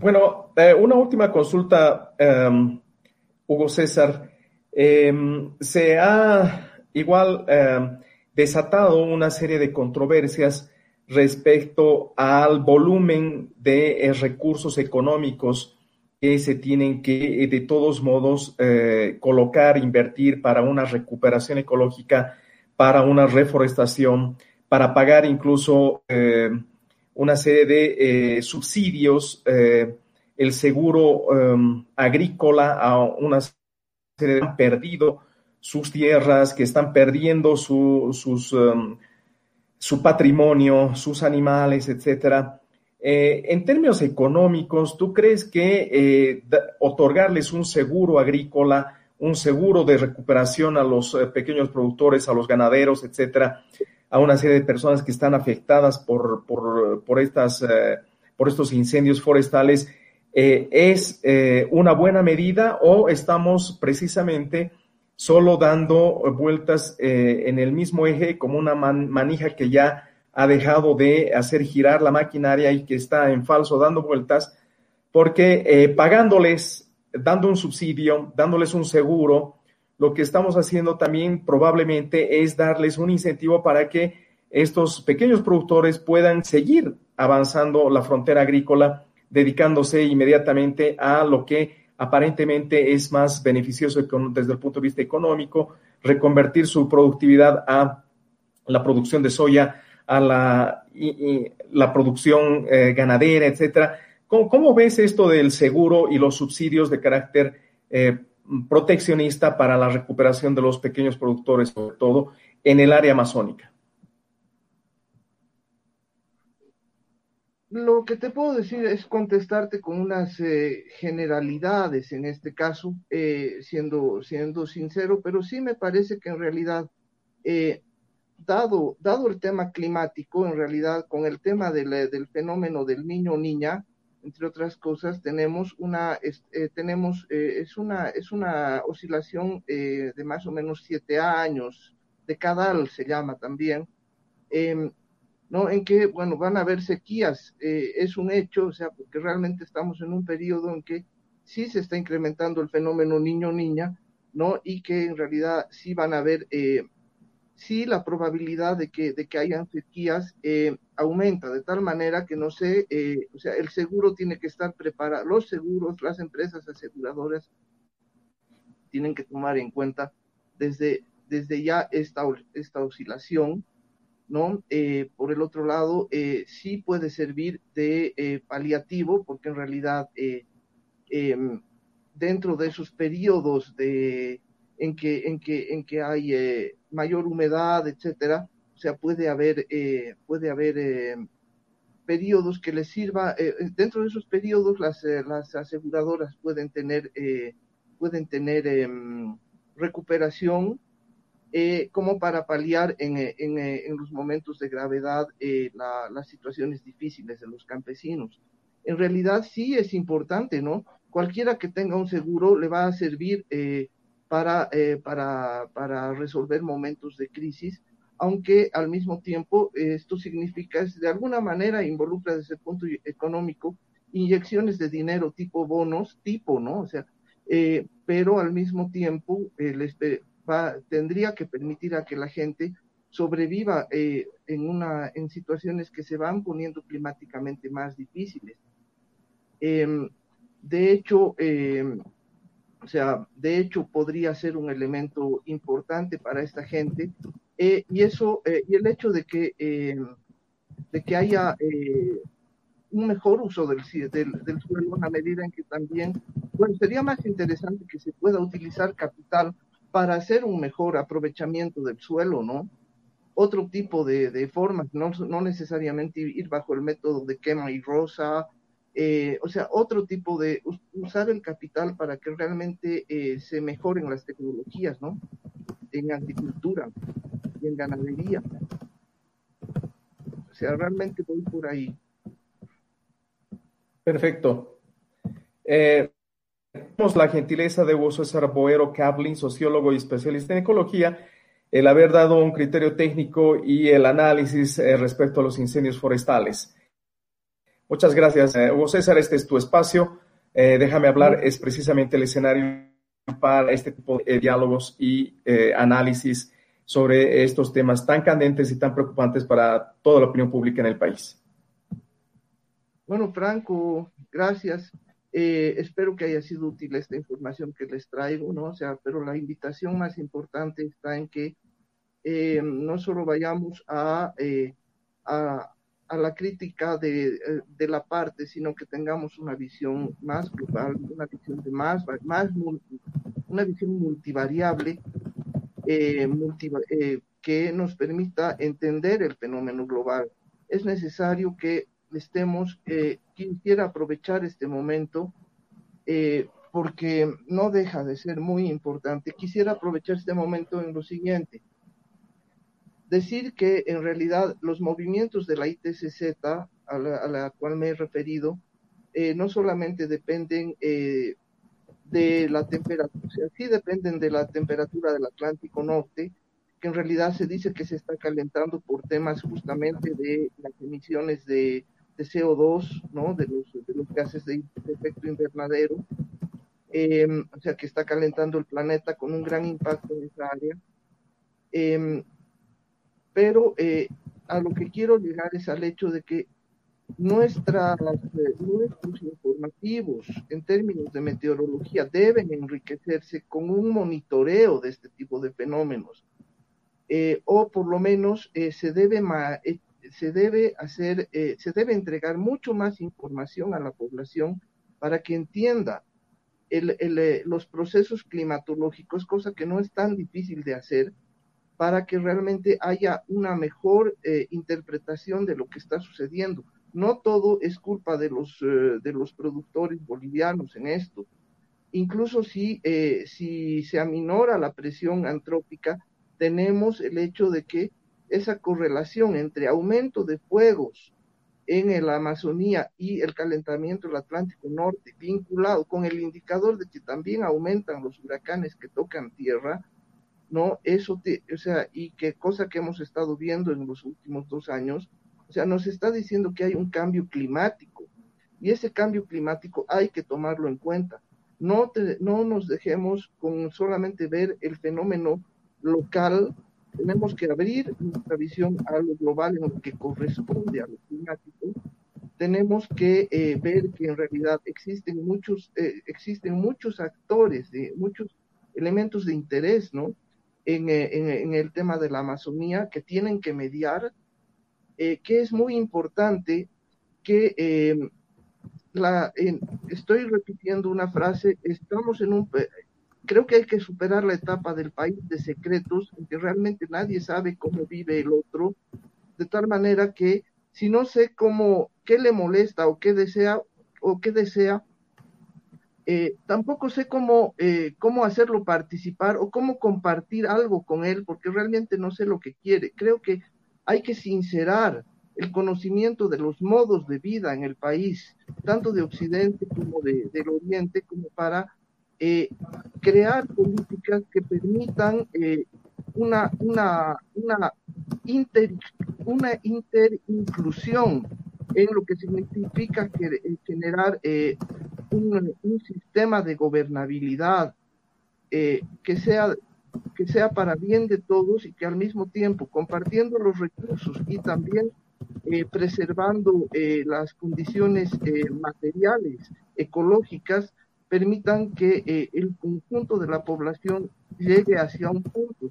Bueno, eh, una última consulta, em, Hugo César. Em, se ha igual em, desatado una serie de controversias respecto al volumen de eh, recursos económicos que se tienen que, eh, de todos modos, colocar, invertir para una recuperación ecológica, para una reforestación, para pagar incluso una serie de eh, subsidios, eh, el seguro em, agrícola a una serie de perdido sus tierras, que están perdiendo su, em, su patrimonio, sus animales, etcétera. Eh, en términos económicos, ¿tú crees que otorgarles un seguro agrícola, un seguro de recuperación a los pequeños productores, a los ganaderos, etcétera, a una serie de personas que están afectadas por, por, estas, eh, por estos incendios forestales, eh, ¿es eh, una buena medida o estamos precisamente solo dando vueltas en el mismo eje como una manija que ya ha dejado de hacer girar la maquinaria y que está en falso dando vueltas? Porque pagándoles, dando un subsidio, dándoles un seguro, lo que estamos haciendo también probablemente es darles un incentivo para que estos pequeños productores puedan seguir avanzando la frontera agrícola, dedicándose inmediatamente a lo que aparentemente es más beneficioso desde el punto de vista económico, reconvertir su productividad a la producción de soya, a la, producción eh, ganadera, etcétera. ¿Cómo, ves esto del seguro y los subsidios de carácter eh, proteccionista para la recuperación de los pequeños productores, sobre todo en el área amazónica. Lo que te puedo decir es contestarte con unas eh, generalidades en este caso, eh, siendo, siendo sincero, pero sí me parece que en realidad, eh, dado, dado el tema climático, en realidad con el tema del fenómeno del niño niña, entre otras cosas, tenemos una, eh, tenemos, eh, es, una, es una oscilación eh, de más o menos siete años, decadal se llama también, em, ¿no? En que, bueno, van a haber sequías, es un hecho, o sea, porque realmente estamos en un periodo en que sí se está incrementando el fenómeno niño-niña, ¿no? Y que en realidad sí van a haber, eh, sí la probabilidad de que, de que hayan sequías eh, aumenta, de tal manera que no sé, eh, o sea, el seguro tiene que estar preparado, los seguros, las empresas aseguradoras tienen que tomar en cuenta desde, desde ya esta, esta oscilación, ¿no? Eh, por el otro lado, eh, sí puede servir de eh, paliativo, porque en realidad em, dentro de esos periodos de, en, que, en, que, en que hay mayor humedad, etcétera, o sea, puede haber, puede haber em, periodos que les sirva, dentro de esos periodos las, las aseguradoras pueden tener, pueden tener em, recuperación eh, como para paliar en, eh, eh, en, los momentos de gravedad las situaciones difíciles de los campesinos. En realidad sí es importante, ¿no? Cualquiera que tenga un seguro le va a servir para, para, para resolver momentos de crisis, aunque al mismo tiempo esto significa, de alguna manera involucra desde el punto económico inyecciones de dinero tipo bonos, tipo, ¿no? O sea, pero al mismo tiempo les, tendría que permitir a que la gente sobreviva eh, en, una, en situaciones que se van poniendo climáticamente más difíciles. Em, de hecho, em, o sea, de hecho podría ser un elemento importante para esta gente eh, y eso eh, y el hecho de que em, de que haya un mejor uso del, del, del, suelo a medida en que también, bueno, sería más interesante que se pueda utilizar capital para hacer un mejor aprovechamiento del suelo, ¿no? Otro tipo de, formas, no, no, necesariamente ir bajo el método de quema y rosa, eh, o sea, otro tipo de usar el capital para que realmente eh, se mejoren las tecnologías, ¿no? En agricultura en ganadería. O sea, realmente voy por ahí. Perfecto. Eh, tenemos la gentileza de vos, César Boero Cablin, sociólogo y especialista en ecología, el haber dado un criterio técnico y el análisis eh, respecto a los incendios forestales. Muchas gracias, eh, Hugo César. Este es tu espacio. Eh, déjame hablar, es precisamente el escenario para este tipo de diálogos y análisis sobre estos temas tan candentes y tan preocupantes para toda la opinión pública en el país. Bueno, Franco, gracias. Eh, espero que haya sido útil esta información que les traigo, ¿no? O sea, pero la invitación más importante está en que eh, no solo vayamos a, eh, a, a, la crítica de, de, la parte, sino que tengamos una visión más global, una visión de más, más una visión multivariable, multi, que nos permita entender el fenómeno global. Es necesario que estemos, eh, quisiera aprovechar este momento eh, porque no deja de ser muy importante. Quisiera aprovechar este momento en lo siguiente. Decir que en realidad los movimientos de la ITCZ, a la, cual me he referido, eh, no solamente dependen eh, de la temperatura, o sí dependen de la temperatura del Atlántico Norte, que en realidad se dice que se está calentando por temas justamente de las emisiones de de CO2, ¿no? De los, gases de, efecto invernadero, em, o sea, que está calentando el planeta con un gran impacto en esa área. Em, pero eh, a lo que quiero llegar es al hecho de que nuestras, eh, nuestros informativos en términos de meteorología deben enriquecerse con un monitoreo de este tipo de fenómenos. Eh, o por lo menos se debe se debe hacer, eh, se debe entregar mucho más información a la población para que entienda eh, los procesos climatológicos, cosa que no es tan difícil de hacer, para que realmente haya una mejor eh, interpretación de lo que está sucediendo. No todo es culpa de los, de los productores bolivianos en esto. Incluso si, si se aminora la presión antrópica, tenemos el hecho de que esa correlación entre aumento de fuegos en la Amazonía y el calentamiento del Atlántico Norte, vinculado con el indicador de que también aumentan los huracanes que tocan tierra, ¿no? Eso, te, o sea, y qué cosa que hemos estado viendo en los últimos dos años, o sea, nos está diciendo que hay un cambio climático, y ese cambio climático hay que tomarlo en cuenta. no, no nos dejemos con solamente ver el fenómeno local, tenemos que abrir nuestra visión a lo global en lo que corresponde a lo climático. Tenemos que eh, ver que en realidad existen muchos, eh, existen muchos actores, de, muchos elementos de interés, ¿no? En, eh, en, en, el tema de la Amazonía que tienen que mediar, que es muy importante que la, estoy repitiendo una frase, estamos en un, creo que hay que superar la etapa del país de secretos, en que realmente nadie sabe cómo vive el otro, de tal manera que si no sé cómo, qué le molesta o qué desea, o qué desea, eh, tampoco sé cómo, eh, cómo hacerlo participar o cómo compartir algo con él, porque realmente no sé lo que quiere. Creo que hay que sincerar el conocimiento de los modos de vida en el país, tanto de Occidente como de, del Oriente, como para eh, crear políticas que permitan eh, una, una, una, inter, una interinclusión en lo que significa eh, generar un, un, sistema de gobernabilidad que sea que sea para bien de todos y que al mismo tiempo compartiendo los recursos y también eh, preservando eh, las condiciones eh, materiales, ecológicas, permitan que el conjunto de la población llegue hacia un punto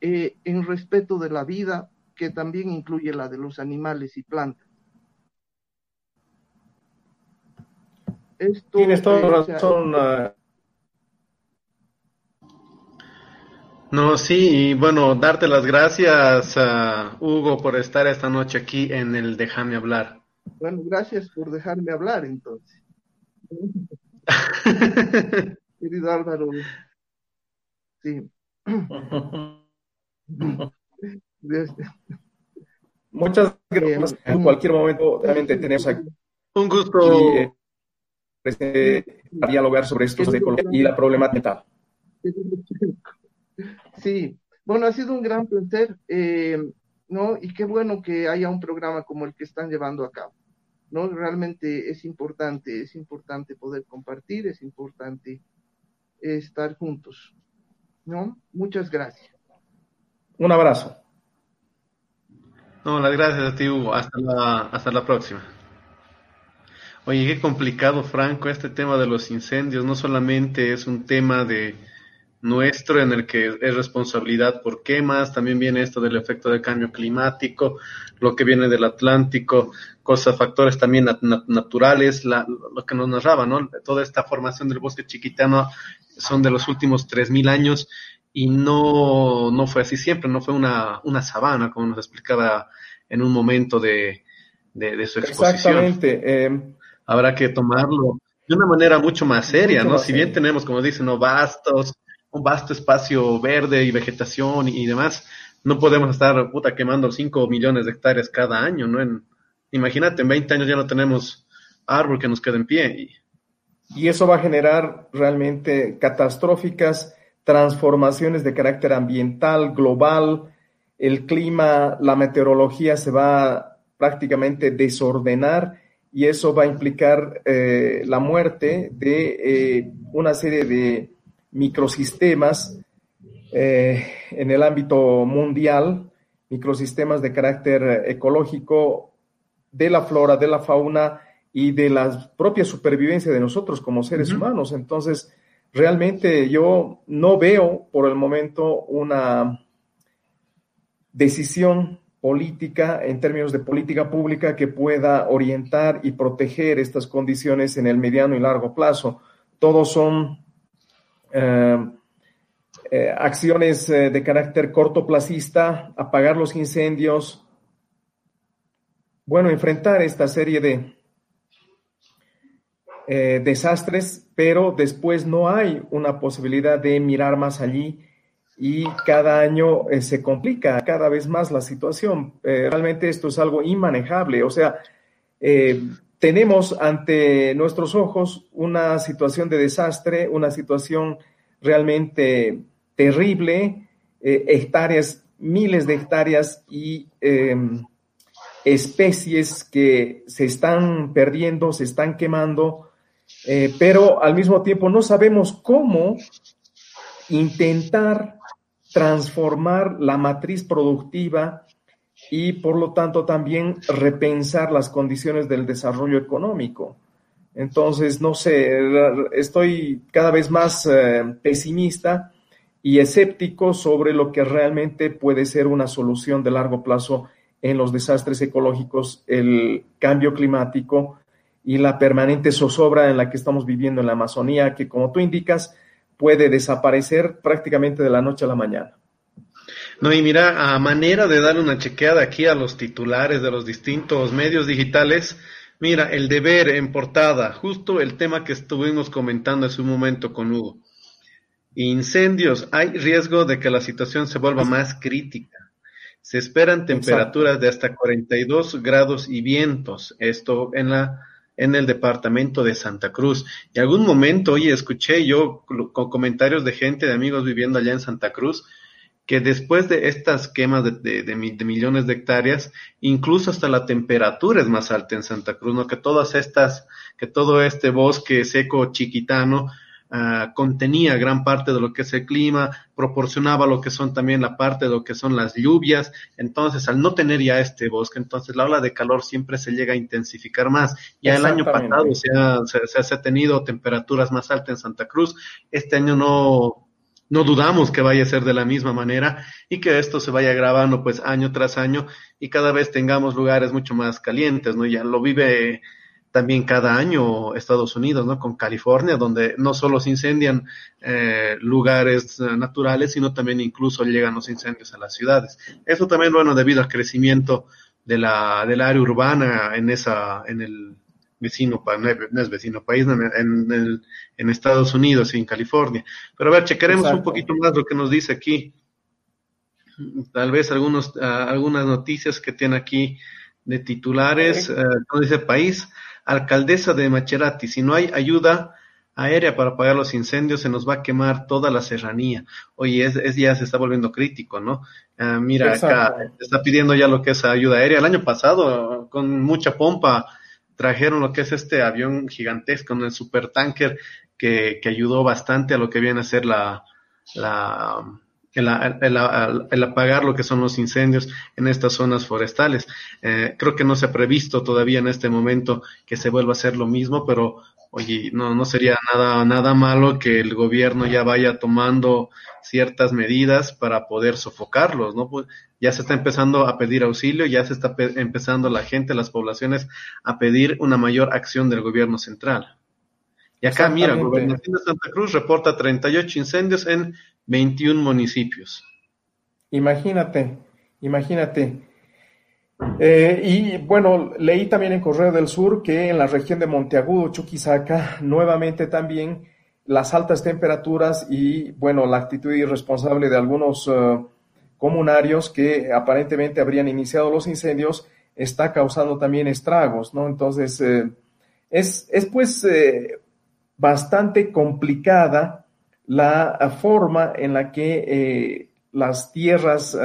en respeto de la vida que también incluye la de los animales y plantas. Esto, Tienes toda razón. Uh, No, sí, y bueno, darte las gracias, a Hugo, por estar esta noche aquí en el Déjame hablar. Bueno, gracias por dejarme hablar entonces. <laughs> Querido Álvaro. Sí. Muchas gracias. En cualquier momento realmente tenemos aquí. Un gusto. Y, eh, dialogar sobre esto y la problemática. Sí, bueno, ha sido un gran placer, eh, ¿no? Y qué bueno que haya un programa como el que están llevando a cabo, ¿no? Realmente es importante, es importante poder compartir, es importante estar juntos, ¿no? Muchas gracias. Un abrazo. No, las gracias a ti, Hugo. Hasta la, hasta la próxima. Oye, qué complicado, Franco, este tema de los incendios. No solamente es un tema de nuestro en el que es responsabilidad por quemas, también viene esto del efecto del cambio climático, lo que viene del Atlántico, cosas, factores también naturales, lo que nos narraba, ¿no? Toda esta formación del bosque chiquitano son de los últimos 3.000 años y no, no fue así siempre, no fue una, una sabana, como nos explicaba en un momento de, de, su exposición. Exactamente. Eh, Habrá que tomarlo de una manera mucho más seria, ¿no? Si bien tenemos, como dicen, no vastos, un vasto espacio verde y vegetación y, demás, no podemos estar puta quemando 5 millones de hectáreas cada año, ¿no? Imagínate, en 20 años ya no tenemos árbol que nos quede en pie. Y... y eso va a generar realmente catastróficas transformaciones de carácter ambiental, global, el clima, la meteorología se va a prácticamente desordenar y eso va a implicar eh, la muerte de eh, una serie de microsistemas eh, en el ámbito mundial, microsistemas de carácter ecológico de la flora, de la fauna y de la propia supervivencia de nosotros como seres humanos. Entonces, realmente yo no veo por el momento una decisión política en términos de política pública que pueda orientar y proteger estas condiciones en el mediano y largo plazo. Todos son acciones eh, de carácter cortoplacista, apagar los incendios, bueno, enfrentar esta serie de desastres, pero después no hay una posibilidad de mirar más allí y cada año se complica cada vez más la situación. realmente esto es algo inmanejable, o sea, tenemos ante nuestros ojos una situación de desastre, una situación realmente terrible, eh, hectáreas, miles de hectáreas y em, especies que se están perdiendo, se están quemando eh, pero al mismo tiempo no sabemos cómo intentar transformar la matriz productiva y por lo tanto también repensar las condiciones del desarrollo económico. Entonces, no sé, estoy cada vez más eh, pesimista y escéptico sobre lo que realmente puede ser una solución de largo plazo en los desastres ecológicos, el cambio climático y la permanente zozobra en la que estamos viviendo en la Amazonía, que como tú indicas, puede desaparecer prácticamente de la noche a la mañana. No, y mira, a manera de darle una chequeada aquí a los titulares de los distintos medios digitales, mira, el deber en portada, justo el tema que estuvimos comentando hace un momento con Hugo. Incendios, hay riesgo de que la situación se vuelva más crítica. Se esperan temperaturas de hasta 42 grados y vientos, esto en la en el departamento de Santa Cruz. Y algún momento, oye, escuché yo con comentarios de gente, de amigos viviendo allá en Santa Cruz, que después de estas quemas de, millones de hectáreas, incluso hasta la temperatura es más alta en Santa Cruz, ¿no? Que todas estas, que todo este bosque seco chiquitano uh, contenía gran parte de lo que es el clima, proporcionaba lo que son también la parte de lo que son las lluvias, entonces al no tener ya este bosque, entonces la ola de calor siempre se llega a intensificar más. Ya el año pasado se ha, se, se ha tenido temperaturas más altas en Santa Cruz, este año no, no dudamos que vaya a ser de la misma manera y que esto se vaya agravando pues año tras año y cada vez tengamos lugares mucho más calientes, ¿no? Ya lo vive también cada año Estados Unidos, ¿no? Con California, donde no solo se incendian eh, lugares eh, naturales, sino también incluso llegan los incendios a las ciudades. Eso también, bueno, debido al crecimiento de la, del área urbana en esa, en el, vecino, no es vecino país, en, en, Estados Unidos y en California. Pero a ver, checaremos un poquito más lo que nos dice aquí. Tal vez algunos, ah, algunas noticias que tiene aquí de titulares. Uh, dice país, alcaldesa de Macherati, si no hay ayuda aérea para apagar los incendios, se nos va a quemar toda la serranía. Oye, es, ya se está volviendo crítico, ¿no? Ah, mira, acá está pidiendo ya lo que es ayuda aérea. El año pasado, con mucha pompa, trajeron lo que es este avión gigantesco, el supertanker, que, que ayudó bastante a lo que viene a ser la, la, el, apagar lo que son los incendios en estas zonas forestales. Eh, creo que no se ha previsto todavía en este momento que se vuelva a hacer lo mismo, pero oye, no, no sería nada, nada malo que el gobierno ya vaya tomando ciertas medidas para poder sofocarlos, ¿no? Pues ya se está empezando a pedir auxilio, ya se está empezando la gente, las poblaciones a pedir una mayor acción del gobierno central. Y acá, mira, Gobernación de Santa Cruz reporta 38 incendios en 21 municipios. Imagínate, imagínate. Eh, y bueno, leí también en Correo del Sur que en la región de Monteagudo, Chuquisaca, <laughs> nuevamente también las altas temperaturas y bueno, la actitud irresponsable de algunos eh, comunarios que aparentemente habrían iniciado los incendios está causando también estragos, ¿no? Entonces, eh, es, es, pues bastante complicada la forma en la que las tierras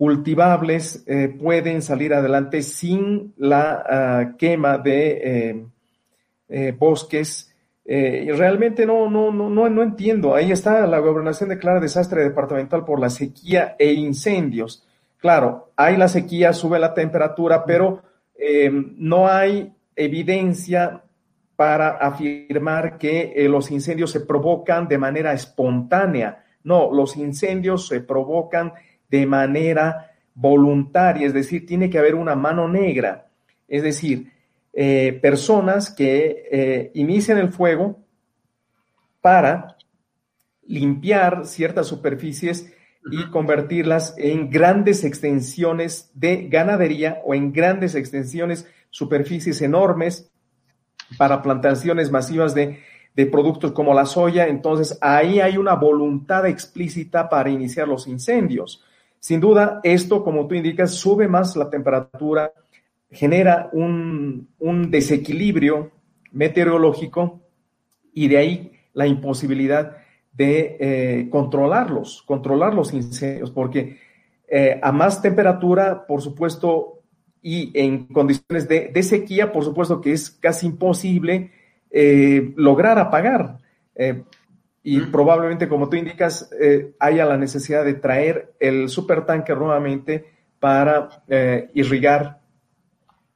cultivables eh, pueden salir adelante sin la ah, quema de eh, eh, realmente no, no, no, no, no entiendo. Ahí está, la gobernación declara desastre departamental por la sequía e incendios. Claro, hay la sequía, sube la temperatura, pero no hay evidencia para afirmar que los incendios se provocan de manera espontánea. No, los incendios se provocan de manera voluntaria, es decir, tiene que haber una mano negra, es decir, eh, personas que eh, inician el fuego para limpiar ciertas superficies y convertirlas en grandes extensiones de ganadería o en grandes extensiones, superficies enormes para plantaciones masivas de, de productos como la soya. Entonces, ahí hay una voluntad explícita para iniciar los incendios. Sin duda, esto, como tú indicas, sube más la temperatura, genera un, desequilibrio meteorológico y de ahí la imposibilidad de eh, controlarlos, controlar los incendios, porque eh, a más temperatura, por supuesto, y en condiciones de, de, sequía, por supuesto que es casi imposible eh, lograr apagar. Y probablemente, como tú indicas, haya la necesidad de traer el supertanker nuevamente para irrigar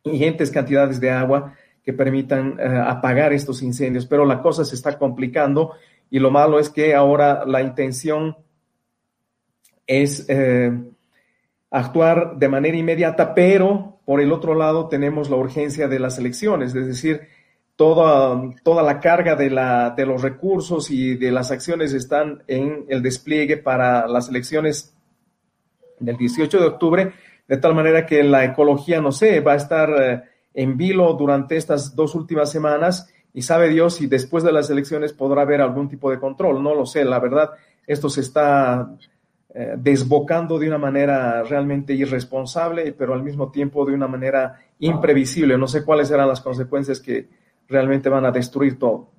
ingentes cantidades de agua que permitan apagar estos incendios. Pero la cosa se está complicando y lo malo es que ahora la intención es actuar de manera inmediata, pero por el otro lado tenemos la urgencia de las elecciones, es decir, toda, toda la carga de, la, de los recursos y de las acciones están en el despliegue para las elecciones del 18 de octubre, de tal manera que la ecología, no sé, va a estar eh, en vilo durante estas dos últimas semanas y sabe Dios si después de las elecciones podrá haber algún tipo de control, no lo sé, la verdad, esto se está eh, desbocando de una manera realmente irresponsable, pero al mismo tiempo de una manera imprevisible. No sé cuáles serán las consecuencias que, realmente van a destruir todo.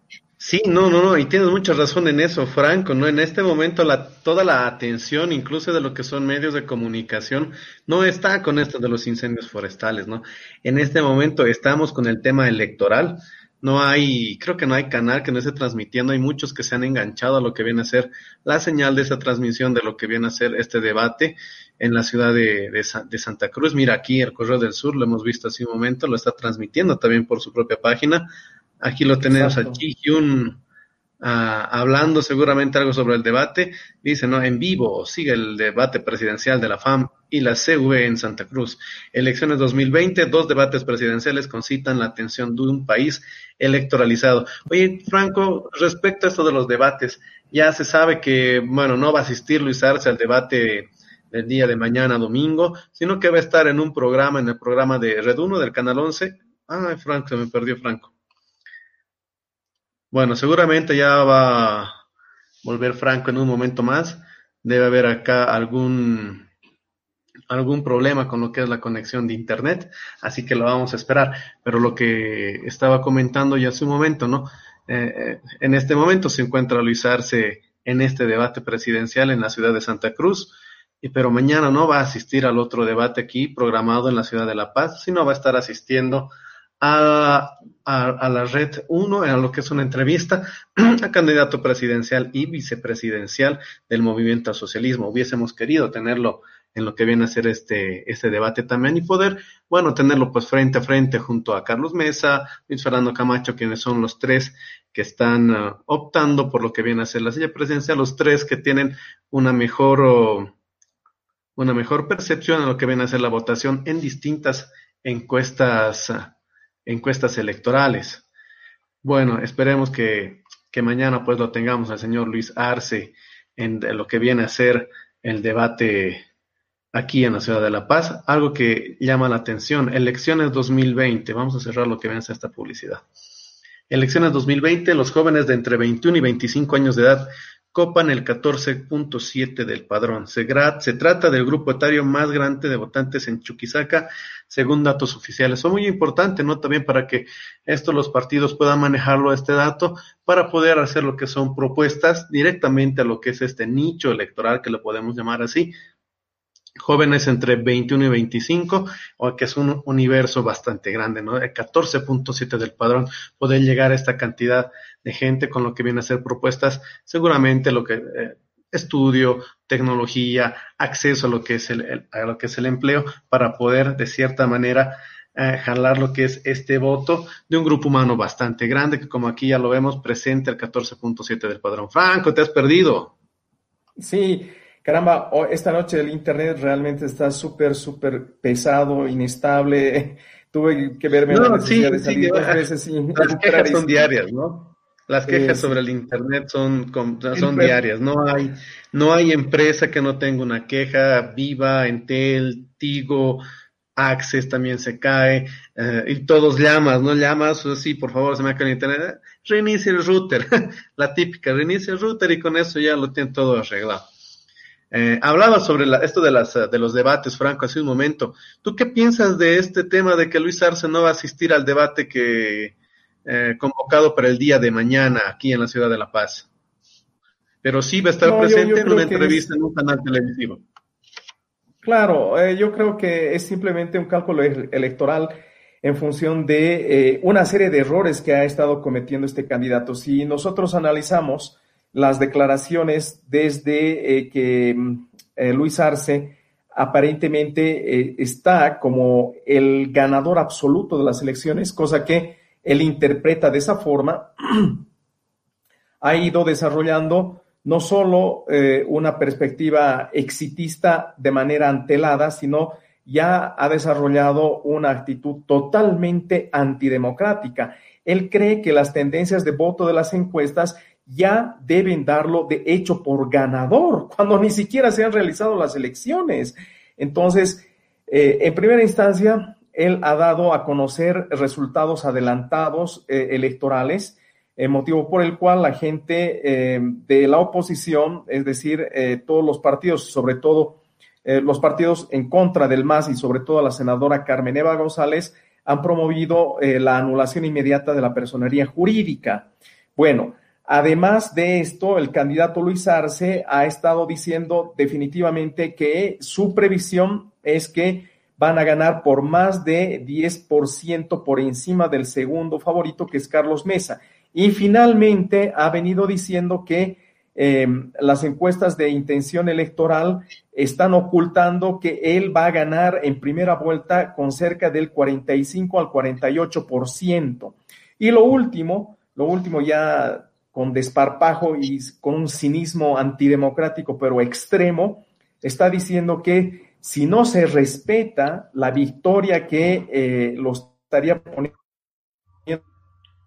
Sí, no, no, no, y tienes mucha razón en eso, Franco, ¿no? En este momento la, toda la atención, incluso de lo que son medios de comunicación, no está con esto de los incendios forestales, ¿no? En este momento estamos con el tema electoral, no hay, creo que no hay canal que no esté transmitiendo, hay muchos que se han enganchado a lo que viene a ser la señal de esa transmisión de lo que viene a ser este debate en la ciudad de, de, Santa Cruz. Mira, aquí el Correo del Sur, lo hemos visto hace un momento, lo está transmitiendo también por su propia página. Aquí lo tenemos a Chi Hyun ah, hablando seguramente algo sobre el debate. Dice, ¿no? En vivo sigue el debate presidencial de la FAM y la CV en Santa Cruz. Elecciones 2020, dos debates presidenciales concitan la atención de un país electoralizado. Oye, Franco, respecto a esto de los debates, ya se sabe que, bueno, no va a asistir Luis Arce al debate el día de mañana domingo, sino que va a estar en un programa, en el programa de Red 1 del Canal 11. Ay, Franco, se me perdió Franco. Bueno, seguramente ya va a volver Franco en un momento más. Debe haber acá algún algún problema con lo que es la conexión de internet, así que lo vamos a esperar. Pero lo que estaba comentando ya hace un momento, ¿no? Eh, eh, en este momento se encuentra Luis Arce en este debate presidencial en la ciudad de Santa Cruz pero mañana no va a asistir al otro debate aquí programado en la ciudad de La Paz, sino va a estar asistiendo a, la red 1, a lo que es una entrevista <clears throat> a candidato presidencial y vicepresidencial del movimiento al socialismo. Hubiésemos querido tenerlo en lo que viene a ser este, este debate también y poder, bueno, tenerlo pues frente a frente junto a Carlos Mesa, Luis Fernando Camacho, quienes son los tres que están uh, optando por lo que viene a ser la silla presidencial, los tres que tienen una mejor una mejor percepción de lo que viene a ser la votación en distintas encuestas, encuestas electorales. Bueno, esperemos que, que mañana pues lo tengamos al señor Luis Arce en lo que viene a ser el debate aquí en la ciudad de La Paz. Algo que llama la atención, elecciones 2020. Vamos a cerrar lo que ser esta publicidad. Elecciones 2020, los jóvenes de entre 21 y 25 años de edad copan el 14.7 del padrón. Se, se, trata del grupo etario más grande de votantes en Chuquisaca, según datos oficiales. Son muy importantes, ¿no? También para que esto los partidos puedan manejarlo, este dato, para poder hacer lo que son propuestas directamente a lo que es este nicho electoral, que lo podemos llamar así, jóvenes entre 21 y 25, o que es un universo bastante grande, ¿no? El 14.7 del padrón, poder llegar a esta cantidad de gente con lo que viene a ser propuestas, seguramente lo que eh, estudio, tecnología, acceso a lo que es el, a lo que es el empleo, para poder de cierta manera eh, jalar lo que es este voto de un grupo humano bastante grande, que como aquí ya lo vemos presente el 14.7 del padrón. Franco, te has perdido. Sí, caramba, esta noche el internet realmente está súper, súper pesado, inestable. <laughs> Tuve que verme no, sí, de salir dos veces Las quejas son diarias, ¿no? Las quejas sobre el internet son, son diarias. No hay, no hay empresa que no tenga una queja. Viva, Entel, Tigo, Access también se cae. Eh, y todos llamas, ¿no? Llamas, sí, por favor, se me cae el internet. Reinicia el router. <laughs> La típica, reinicia el router y con eso ya lo tienen todo arreglado. Eh, hablaba sobre esto de, las, de los debates, Franco, hace un momento. ¿Tú qué piensas de este tema de que Luis Arce no va a asistir al debate que eh, convocado para el día de mañana aquí en la ciudad de La Paz? Pero sí va a estar presente en una entrevista en un canal televisivo. Claro, eh, yo creo que es simplemente un cálculo electoral en función de eh, una serie de errores que ha estado cometiendo este candidato. Si nosotros analizamos las declaraciones desde eh, que mm, eh, Luis Arce aparentemente está como el ganador absoluto de las elecciones, cosa que él interpreta de esa forma, <clears throat> ha ido desarrollando no solo una perspectiva exitista de manera antelada, sino ya ha desarrollado una actitud totalmente antidemocrática. Él cree que las tendencias de voto de las encuestas ya deben darlo de hecho por ganador, cuando ni siquiera se han realizado las elecciones. Entonces, eh, en primera instancia, él ha dado a conocer resultados adelantados eh, electorales, eh, motivo por el cual la gente de la oposición, es decir, todos los partidos, sobre todo los partidos en contra del MAS y sobre todo la senadora Carmen Eva González han promovido la anulación inmediata de la personería jurídica. Bueno, además de esto, el candidato Luis Arce ha estado diciendo definitivamente que su previsión es que van a ganar por más de 10% por encima del segundo favorito, que es Carlos Mesa. Y finalmente ha venido diciendo que Em, las encuestas de intención electoral están ocultando que él va a ganar en primera vuelta con cerca del 45 al 48%. Y lo último, lo último ya con desparpajo y con un cinismo antidemocrático pero extremo, está diciendo que si no se respeta la victoria que eh, los estaría poniendo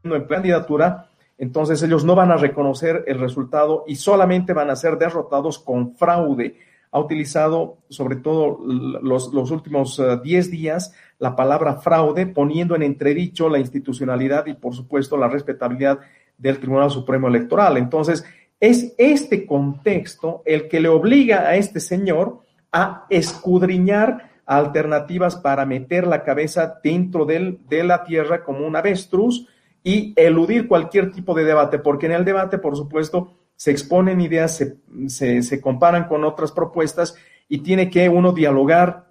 en candidatura, entonces ellos no van a reconocer el resultado y solamente van a ser derrotados con fraude. Ha utilizado sobre todo los, últimos 10 eh, días la palabra fraude, poniendo en entredicho la institucionalidad y por supuesto la respetabilidad del Tribunal Supremo Electoral. Entonces, es este contexto el que le obliga a este señor a escudriñar alternativas para meter la cabeza dentro del, de la tierra como un avestruz y eludir cualquier tipo de debate, porque en el debate, por supuesto, se exponen ideas, se, se, comparan con otras propuestas y tiene que uno dialogar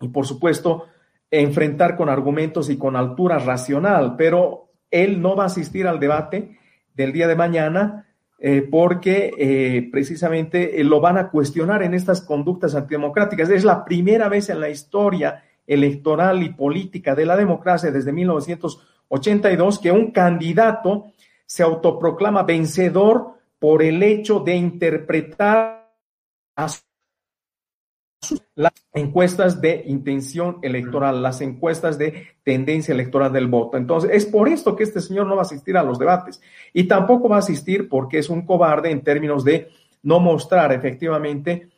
y, por supuesto, enfrentar con argumentos y con altura racional, pero él no va a asistir al debate del día de mañana eh, porque eh, precisamente eh, lo van a cuestionar en estas conductas antidemocráticas. Es la primera vez en la historia electoral y política de la democracia desde 1900 82 que un candidato se autoproclama vencedor por el hecho de interpretar las encuestas de intención electoral, las encuestas de tendencia electoral del voto. Entonces, es por esto que este señor no va a asistir a los debates y tampoco va a asistir porque es un cobarde en términos de no mostrar efectivamente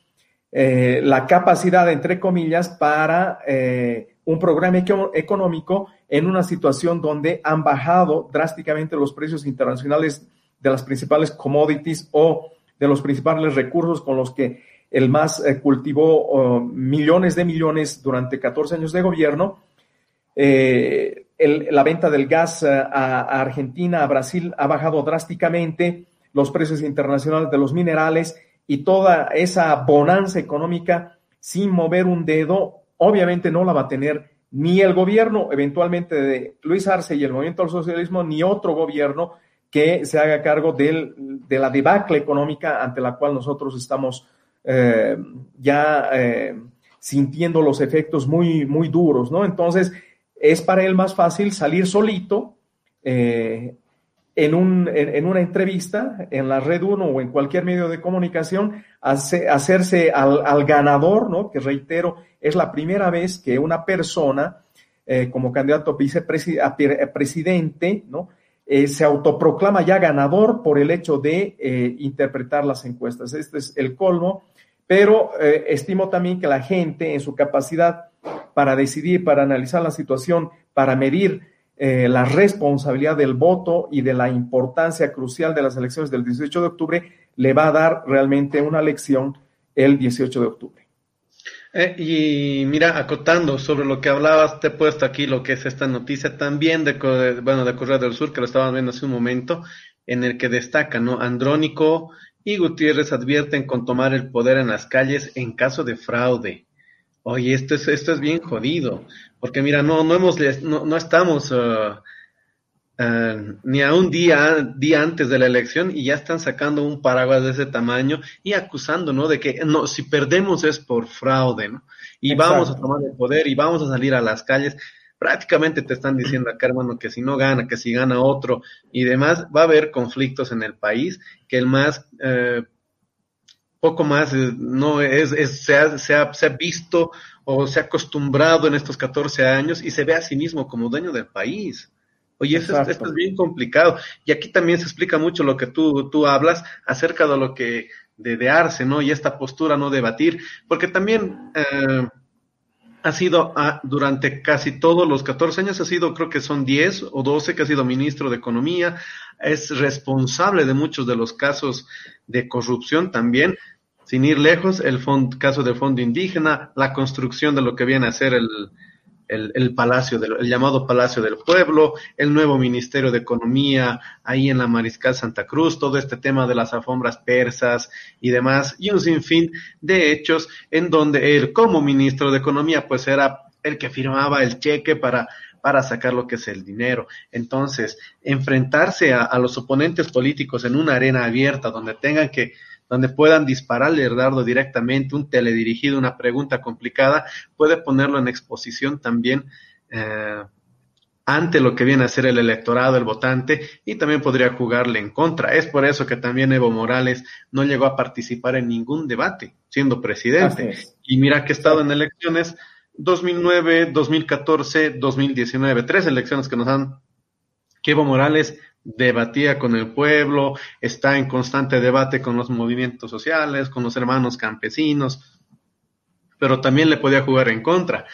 eh, la capacidad, entre comillas, para eh, un programa económico en una situación donde han bajado drásticamente los precios internacionales de las principales commodities o de los principales recursos con los que el MAS eh, cultivó oh, millones de millones durante 14 años de gobierno. Eh, la venta del gas eh, a, a, Argentina, a Brasil, ha bajado drásticamente, los precios internacionales de los minerales y toda esa bonanza económica sin mover un dedo, obviamente no la va a tener ni el gobierno eventualmente de Luis Arce y el movimiento al socialismo, ni otro gobierno que se haga cargo de la debacle económica ante la cual nosotros estamos eh, ya eh, sintiendo los efectos muy, muy duros, ¿no? Entonces, es para él más fácil salir solito eh, en, un, en, una entrevista en la red 1 o en cualquier medio de comunicación, hacerse al, al ganador, ¿no? Que reitero, es la primera vez que una persona como candidato a vicepresidente, ¿no? Eh, se autoproclama ya ganador por el hecho de interpretar las encuestas. Este es el colmo, pero estimo también que la gente en su capacidad para decidir, para analizar la situación, para medir la responsabilidad del voto y de la importancia crucial de las elecciones del 18 de octubre, le va a dar realmente una lección el 18 de octubre. Eh, y mira, acotando sobre lo que hablabas, te he puesto aquí lo que es esta noticia también de, bueno, de Correa del Sur, que lo estábamos viendo hace un momento, en el que destaca, ¿no? Andrónico y Gutiérrez advierten con tomar el poder en las calles en caso de fraude. Oye, esto es, esto es bien jodido, porque mira, no, no hemos, no, no estamos uh, uh, ni a un día, día antes de la elección y ya están sacando un paraguas de ese tamaño y acusando, ¿no? De que no, si perdemos es por fraude, ¿no? Y vamos a tomar el poder y vamos a salir a las calles. Prácticamente te están diciendo acá, hermano, que si no gana, que si gana otro y demás, va a haber conflictos en el país, que el más uh, poco más, eh, no es, es se, ha, se, ha, se, ha, visto o se ha acostumbrado en estos 14 años y se ve a sí mismo como dueño del país. Oye, esto, esto, es bien complicado. Y aquí también se explica mucho lo que tú, tú hablas acerca de lo que, de, de Arce, ¿no? Y esta postura no debatir, porque también eh, ha sido ah, durante casi todos los 14 años, ha sido, creo que son 10 o 12 que ha sido ministro de Economía, es responsable de muchos de los casos de corrupción también, sin ir lejos, el caso del fondo indígena, la construcción de lo que viene a ser el, el, el palacio, del, el llamado Palacio del Pueblo, el nuevo Ministerio de Economía ahí en la Mariscal Santa Cruz, todo este tema de las alfombras persas y demás, y un sinfín de hechos en donde él como ministro de Economía pues era el que firmaba el cheque para para sacar lo que es el dinero. Entonces, enfrentarse a, a los oponentes políticos en una arena abierta donde tengan que donde puedan dispararle el dardo directamente, un teledirigido, una pregunta complicada, puede ponerlo en exposición también eh, ante lo que viene a ser el electorado, el votante, y también podría jugarle en contra. Es por eso que también Evo Morales no llegó a participar en ningún debate, siendo presidente. Y mira que ha estado en elecciones 2009, 2014, 2019, tres elecciones que nos han que Evo Morales debatía con el pueblo, está en constante debate con los movimientos sociales, con los hermanos campesinos, pero también le podía jugar en contra,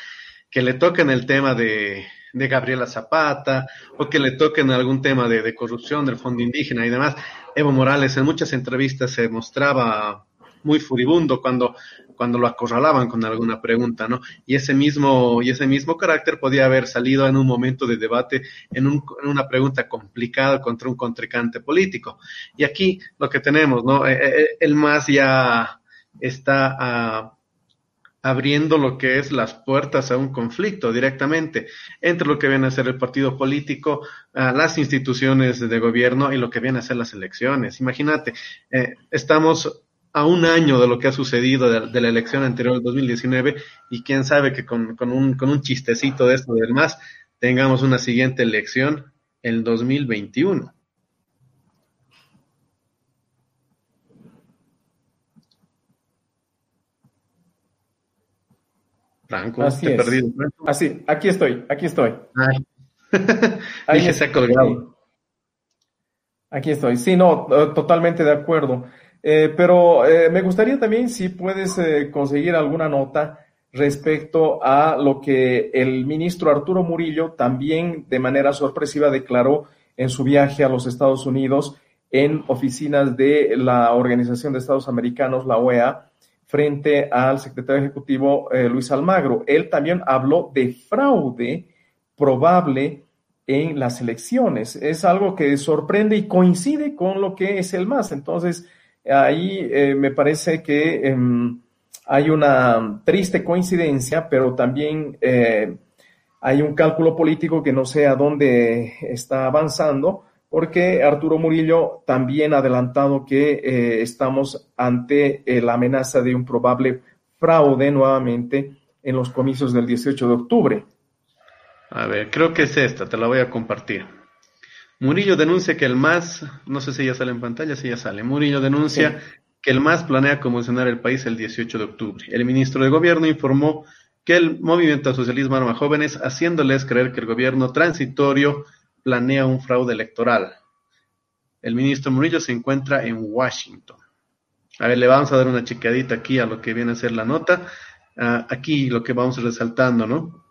que le toquen el tema de, Gabriela Zapata o que le toquen algún tema de, de corrupción del fondo indígena y demás. Evo Morales en muchas entrevistas se mostraba muy furibundo cuando, cuando lo acorralaban con alguna pregunta, ¿no? Y ese mismo, y ese mismo carácter podía haber salido en un momento de debate, en, un, en una pregunta complicada contra un contrincante político. Y aquí lo que tenemos, ¿no? Eh, eh, el MAS ya está uh, abriendo lo que es las puertas a un conflicto directamente entre lo que viene a ser el partido político, uh, las instituciones de gobierno y lo que viene a ser las elecciones. Imagínate, eh, estamos a un año de lo que ha sucedido de, de la elección anterior del 2019 y quién sabe que con, con, un, con un chistecito de esto del más tengamos una siguiente elección el 2021. Franco, Así te perdido. Franco. Así, aquí estoy, aquí estoy. <laughs> Ahí Dije, se ha colgado. Aquí estoy. Sí, no, totalmente de acuerdo. Eh, pero eh, me gustaría también si puedes eh, conseguir alguna nota respecto a lo que el ministro Arturo Murillo también de manera sorpresiva declaró en su viaje a los Estados Unidos en oficinas de la Organización de Estados Americanos, la OEA, frente al secretario ejecutivo Luis Almagro. Él también habló de fraude probable en las elecciones. Es algo que sorprende y coincide con lo que es el MAS. Entonces, ahí eh, me parece que eh, hay una triste coincidencia, pero también eh, hay un cálculo político que no sé a dónde está avanzando, porque Arturo Murillo también ha adelantado que eh, estamos ante la amenaza de un probable fraude nuevamente en los comicios del 18 de octubre. A ver, creo que es esta, te la voy a compartir. Murillo denuncia que el MAS, no sé si ya sale en pantalla, si ya sale. Murillo denuncia sí. que el MAS planea conmocionar el país el 18 de octubre. El ministro de Gobierno informó que el movimiento socialismo arma jóvenes, haciéndoles creer que el gobierno transitorio planea un fraude electoral. El ministro Murillo se encuentra en Washington. A ver, le vamos a dar una chequeadita aquí a lo que viene a ser la nota. Uh, aquí lo que vamos resaltando, ¿no?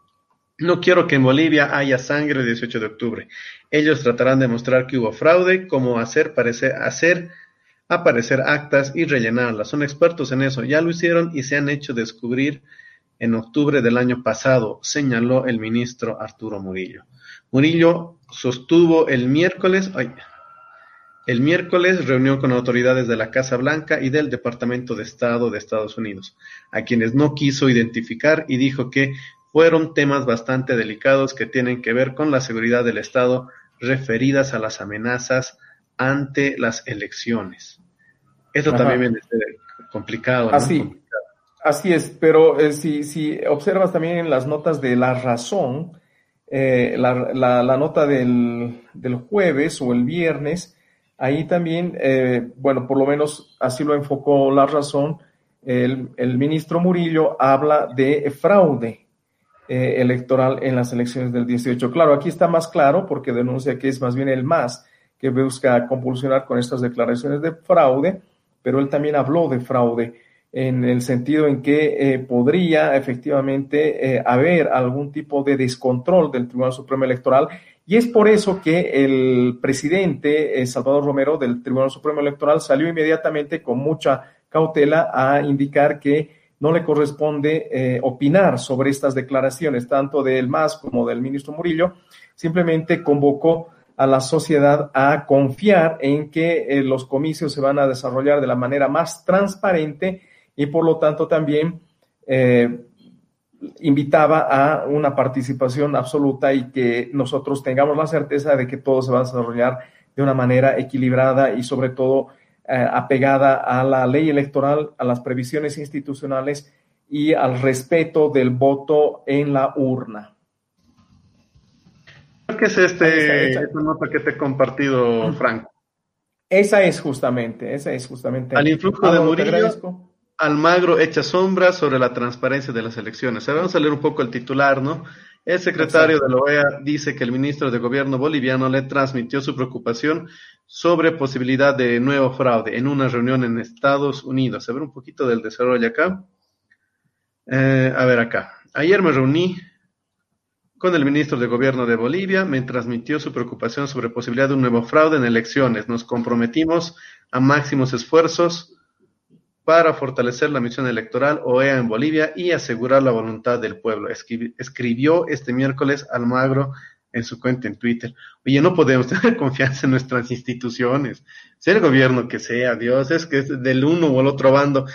No quiero que en Bolivia haya sangre el 18 de octubre. Ellos tratarán de mostrar que hubo fraude, cómo hacer, parecer, hacer aparecer actas y rellenarlas. Son expertos en eso. Ya lo hicieron y se han hecho descubrir en octubre del año pasado, señaló el ministro Arturo Murillo. Murillo sostuvo el miércoles, ay, El miércoles reunión con autoridades de la Casa Blanca y del Departamento de Estado de Estados Unidos, a quienes no quiso identificar y dijo que fueron temas bastante delicados que tienen que ver con la seguridad del Estado referidas a las amenazas ante las elecciones. Eso también viene a ser complicado. Así, así es, pero eh, si, si observas también en las notas de La Razón, eh, la, la, nota del, del, jueves o el viernes, ahí también, eh, bueno, por lo menos así lo enfocó La Razón, el, el ministro Murillo habla de fraude electoral en las elecciones del 18. Claro, aquí está más claro porque denuncia que es más bien el MAS que busca compulsionar con estas declaraciones de fraude, pero él también habló de fraude en el sentido en que eh, podría efectivamente eh, haber algún tipo de descontrol del Tribunal Supremo Electoral y es por eso que el presidente eh, Salvador Romero del Tribunal Supremo Electoral salió inmediatamente con mucha cautela a indicar que no le corresponde opinar sobre estas declaraciones, tanto del MAS como del ministro Murillo, simplemente convocó a la sociedad a confiar en que eh, los comicios se van a desarrollar de la manera más transparente y por lo tanto también eh, invitaba a una participación absoluta y que nosotros tengamos la certeza de que todo se va a desarrollar de una manera equilibrada y sobre todo eh, apegada a la ley electoral, a las previsiones institucionales y al respeto del voto en la urna. ¿Qué es este, esa, nota que te he compartido, Franco? Esa es justamente, esa es justamente. Al influjo de Murillo, Almagro echa sombra sobre la transparencia de las elecciones. vamos a leer un poco el titular, ¿no? El secretario de la OEA dice que el ministro de Gobierno boliviano le transmitió su preocupación sobre posibilidad de nuevo fraude en una reunión en Estados Unidos. A ver un poquito del desarrollo acá. Eh, a ver acá. Ayer me reuní con el ministro de Gobierno de Bolivia, me transmitió su preocupación sobre posibilidad de un nuevo fraude en elecciones. Nos comprometimos a máximos esfuerzos para fortalecer la misión electoral OEA en Bolivia y asegurar la voluntad del pueblo. escribió este miércoles Almagro en su cuenta en Twitter. Oye, no podemos <laughs> tener confianza en nuestras instituciones, sea el gobierno que sea, Dios, es que es del uno o el otro bando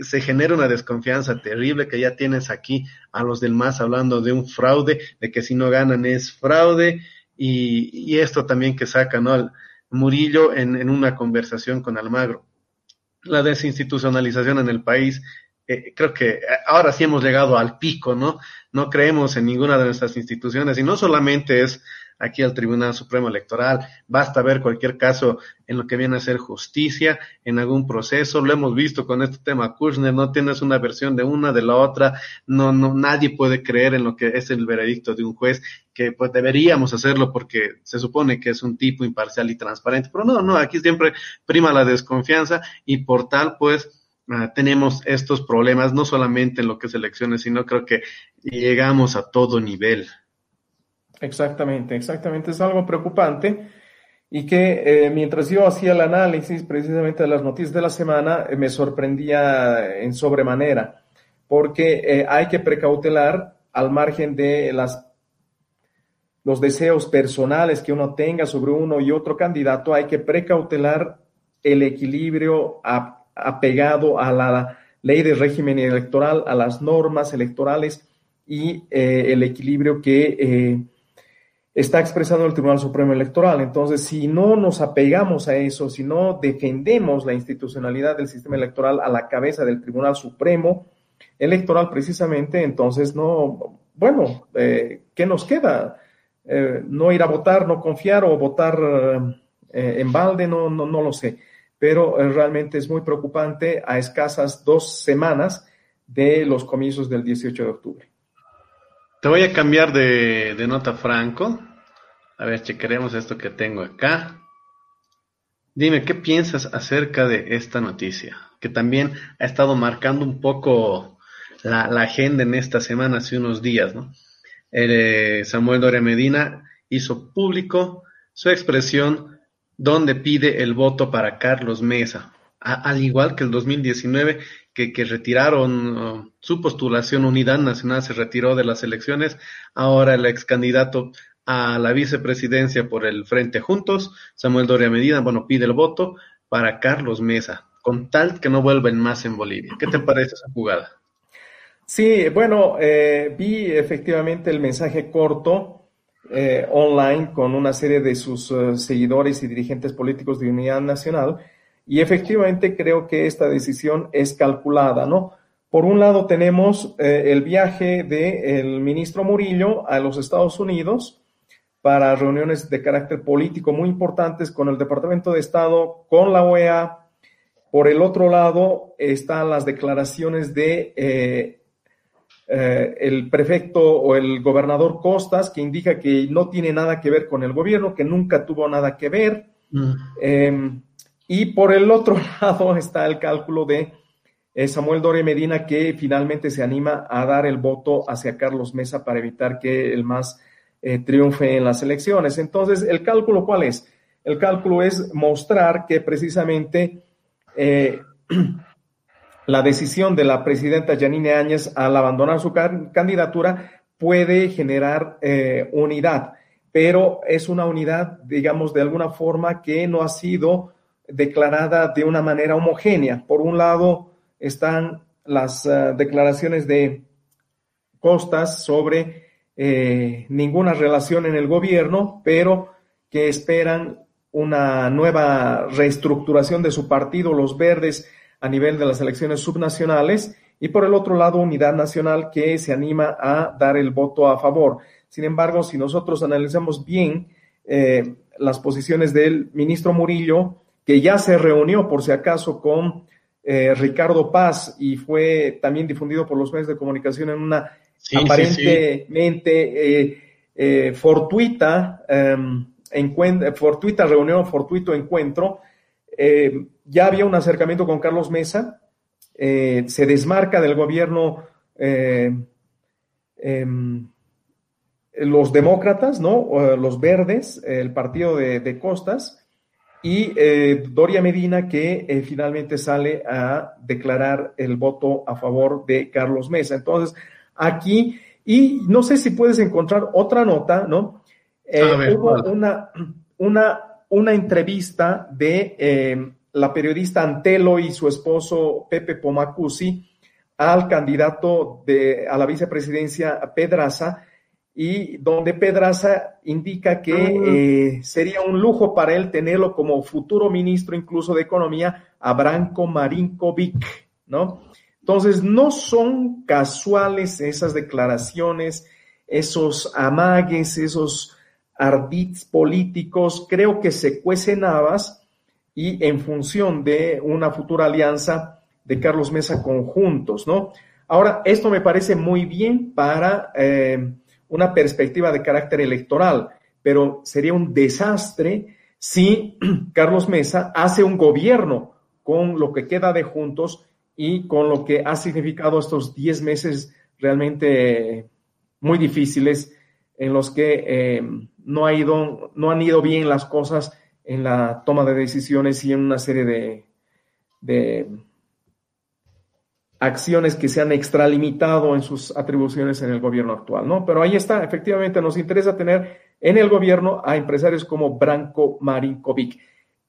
se genera una desconfianza terrible que ya tienes aquí a los del MAS hablando de un fraude, de que si no ganan es fraude, y, esto también que saca, ¿no? Murillo en, en, una conversación con Almagro. La desinstitucionalización en el país, eh, creo que ahora sí hemos llegado al pico, ¿no? No creemos en ninguna de nuestras instituciones, y no solamente es aquí al Tribunal Supremo Electoral. Basta ver cualquier caso en lo que viene a ser justicia, en algún proceso. Lo hemos visto con este tema Kushner, no tienes una versión de una, de la otra. No, no, nadie puede creer en lo que es el veredicto de un juez, que pues deberíamos hacerlo porque se supone que es un tipo imparcial y transparente. Pero no, no, aquí siempre prima la desconfianza y por tal, pues, ah, tenemos estos problemas, no solamente en lo que es elecciones, sino creo que llegamos a todo nivel. Exactamente, exactamente. Es algo preocupante y que eh, mientras yo hacía el análisis precisamente de las noticias de la semana, eh, me sorprendía en sobremanera, porque eh, hay que precautelar al margen de las los deseos personales que uno tenga sobre uno y otro candidato, hay que precautelar el equilibrio apegado a la ley de régimen electoral, a las normas electorales y el equilibrio que está expresando el Tribunal Supremo Electoral. Entonces, si no nos apegamos a eso, si no defendemos la institucionalidad del sistema electoral a la cabeza del Tribunal Supremo Electoral precisamente, entonces no, bueno, eh, ¿qué nos queda? Eh, no ir a votar, no confiar o votar eh, en balde, no, no, no lo sé. Pero realmente es muy preocupante a escasas dos semanas de los comicios del 18 de octubre. Te voy a cambiar de, nota franco. A ver, chequeremos esto que tengo acá. Dime, ¿qué piensas acerca de esta noticia? Que también ha estado marcando un poco la, agenda en esta semana, hace unos días, ¿no? Eh, Samuel Doria Medina hizo público su expresión donde pide el voto para Carlos Mesa al igual que el 2019, que, que retiraron su postulación, Unidad Nacional se retiró de las elecciones, ahora el ex candidato a la vicepresidencia por el Frente Juntos. Samuel Doria Medina, bueno, pide el voto para Carlos Mesa, con tal que no vuelven más en Bolivia. ¿Qué te parece esa jugada? Sí, bueno, eh, vi efectivamente el mensaje corto eh, online con una serie de sus eh, seguidores y dirigentes políticos de Unidad Nacional y efectivamente creo que esta decisión es calculada, ¿no? Por un lado tenemos el viaje del ministro Murillo a los Estados Unidos para reuniones de carácter político muy importantes con el Departamento de Estado, con la OEA. Por el otro lado están las declaraciones de eh, el prefecto o el gobernador Costas, que indica que no tiene nada que ver con el gobierno, que nunca tuvo nada que ver. Mm. Em, y por el otro <laughs> lado está el cálculo de eh, Samuel Dore Medina, que finalmente se anima a dar el voto hacia Carlos Mesa para evitar que el MAS eh, triunfe en las elecciones. Entonces, ¿el cálculo cuál es? El cálculo es mostrar que precisamente <clears throat> la decisión de la presidenta Janine Áñez al abandonar su candidatura puede generar eh, unidad, pero es una unidad, digamos, de alguna forma que no ha sido declarada de una manera homogénea. Por un lado están las eh, declaraciones de Costas sobre eh, ninguna relación en el gobierno, pero que esperan una nueva reestructuración de su partido, los verdes, a nivel de las elecciones subnacionales y por el otro lado Unidad Nacional que se anima a dar el voto a favor. Sin embargo, si nosotros analizamos bien eh, las posiciones del ministro Murillo, que ya se reunió por si acaso con eh, Ricardo Paz y fue también difundido por los medios de comunicación en una aparentemente eh, fortuita, em, fortuita reunión, fortuito encuentro, eh, ya había un acercamiento con Carlos Mesa, eh, se desmarca del gobierno eh, em, los demócratas, ¿no? los verdes, el partido de, Costas, y Doria Medina que finalmente sale a declarar el voto a favor de Carlos Mesa. Entonces, aquí, y no sé si puedes encontrar otra nota, ¿no? hubo una, una una entrevista de eh, la periodista Antelo y su esposo Pepe Pomacusi al candidato de, a la vicepresidencia Pedraza, y donde Pedraza indica que ah. eh, sería un lujo para él tenerlo como futuro ministro incluso de Economía a Branco Marinkovic, ¿no? Entonces, no son casuales esas declaraciones, esos amagues, esos ardits políticos, creo que se cuecen habas y en función de una futura alianza de Carlos Mesa conjuntos, ¿no? Ahora, esto me parece muy bien para eh, una perspectiva de carácter electoral, pero sería un desastre si <clears throat> Carlos Mesa hace un gobierno con lo que queda de juntos y con lo que ha significado estos 10 meses realmente muy difíciles en los que eh, no, ha ido, no han ido bien las cosas en la toma de decisiones y en una serie de, de acciones que se han extralimitado en sus atribuciones en el gobierno actual, ¿no? Pero ahí está, efectivamente nos interesa tener en el gobierno a empresarios como Branko Marinkovic.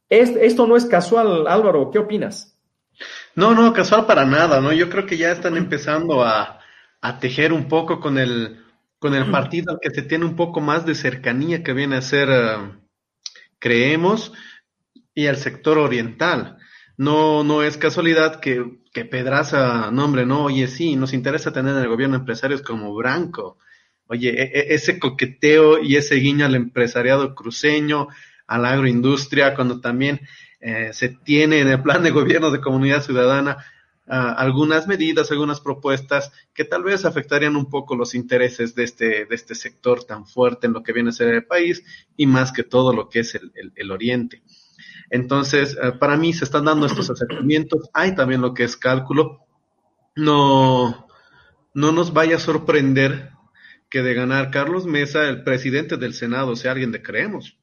esto no es casual, Álvaro, ¿qué opinas? No, no, casual para nada, ¿no? Yo creo que ya están empezando a, a tejer un poco con el, con el partido que se tiene un poco más de cercanía que viene a ser, eh, creemos, y al sector oriental. No, no es casualidad que, que Pedraza, no hombre, no, oye, sí, nos interesa tener en el gobierno empresarios como Branco. Oye, e, e, ese coqueteo y ese guiño al empresariado cruceño, a la agroindustria, cuando también eh, se tiene en el plan de gobierno de comunidad ciudadana algunas medidas, algunas propuestas que tal vez afectarían un poco los intereses de este, de este sector tan fuerte en lo que viene a ser el país y más que todo lo que es el, el, oriente. Entonces, eh, para mí se están dando estos acercamientos. Hay también lo que es cálculo. No, no nos vaya a sorprender que de ganar Carlos Mesa, el presidente del Senado, sea alguien de creemos.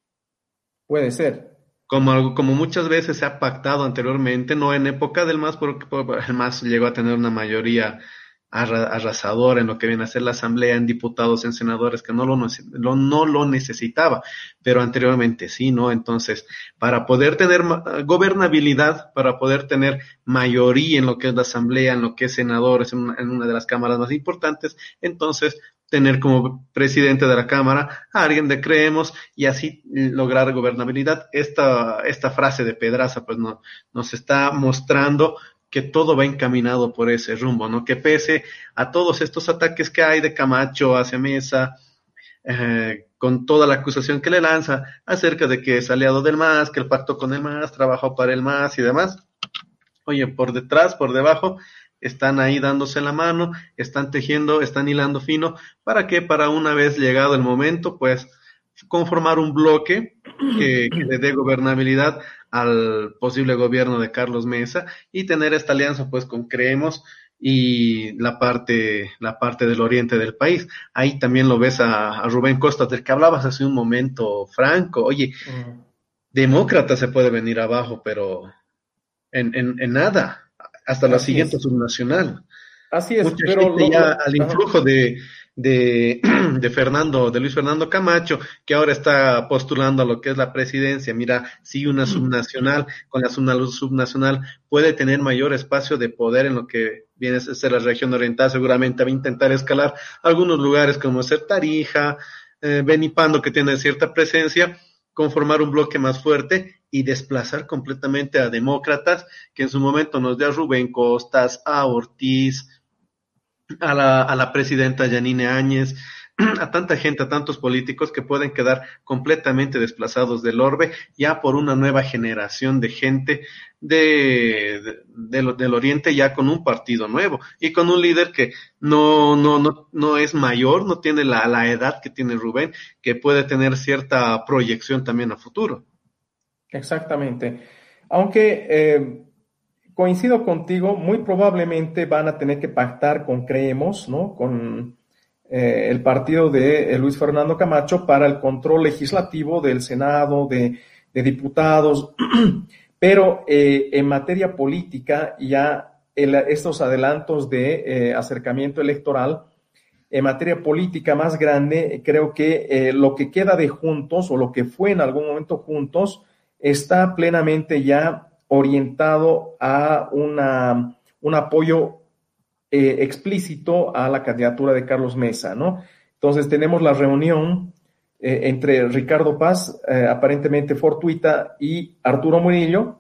Puede ser como, como muchas veces se ha pactado anteriormente, no en época del MAS, porque el MAS llegó a tener una mayoría arrasador en lo que viene a ser la asamblea, en diputados, en senadores, que no lo, no lo necesitaba, pero anteriormente sí, ¿no? Entonces, para poder tener gobernabilidad, para poder tener mayoría en lo que es la asamblea, en lo que es senadores, en una, en una de las cámaras más importantes, entonces tener como presidente de la Cámara a alguien de creemos y así lograr gobernabilidad. Esta, esta frase de Pedraza pues no, nos está mostrando que todo va encaminado por ese rumbo, ¿no? Que pese a todos estos ataques que hay de Camacho hacia Mesa, eh, con toda la acusación que le lanza acerca de que es aliado del MAS, que el pacto con el MAS, trabajó para el MAS y demás. Oye, por detrás, por debajo, están ahí dándose la mano, están tejiendo, están hilando fino, para que para una vez llegado el momento, pues conformar un bloque que, le dé gobernabilidad al posible gobierno de Carlos Mesa y tener esta alianza pues con Creemos y la parte, la parte del oriente del país. Ahí también lo ves a, Rubén Costa, del que hablabas hace un momento, Franco. Oye, mm. demócrata se puede venir abajo, pero en, en, en nada, hasta la siguiente subnacional. Así es, pero ya al influjo de, de, <clears throat> de, Fernando, de Luis Fernando Camacho, que ahora está postulando a lo que es la presidencia. Mira, si una subnacional, con la subnacional puede tener mayor espacio de poder en lo que viene a ser la región oriental, seguramente va a intentar escalar algunos lugares como ser Tarija, eh, Benipando, que tiene cierta presencia, conformar un bloque más fuerte y desplazar completamente a demócratas, que en su momento nos dio a Rubén Costas, a Ortiz, a la, presidenta Yanine Áñez, <clears throat> a tanta gente, a tantos políticos que pueden quedar completamente desplazados del orbe ya por una nueva generación de gente de, del oriente ya con un partido nuevo y con un líder que no, no, no, no es mayor, no tiene la, la edad que tiene Rubén, que puede tener cierta proyección también a futuro. Exactamente. Aunque eh, coincido contigo, muy probablemente van a tener que pactar con Creemos, ¿no? Con eh, el partido de eh, Luis Fernando Camacho para el control legislativo del Senado, de, diputados, <clears throat> pero en materia política ya estos adelantos de acercamiento electoral, en materia política más grande, creo que lo que queda de juntos o lo que fue en algún momento juntos, está plenamente ya orientado a una, un apoyo eh, explícito a la candidatura de Carlos Mesa, ¿no? Entonces tenemos la reunión eh, entre Ricardo Paz, eh, aparentemente fortuita, y Arturo Murillo.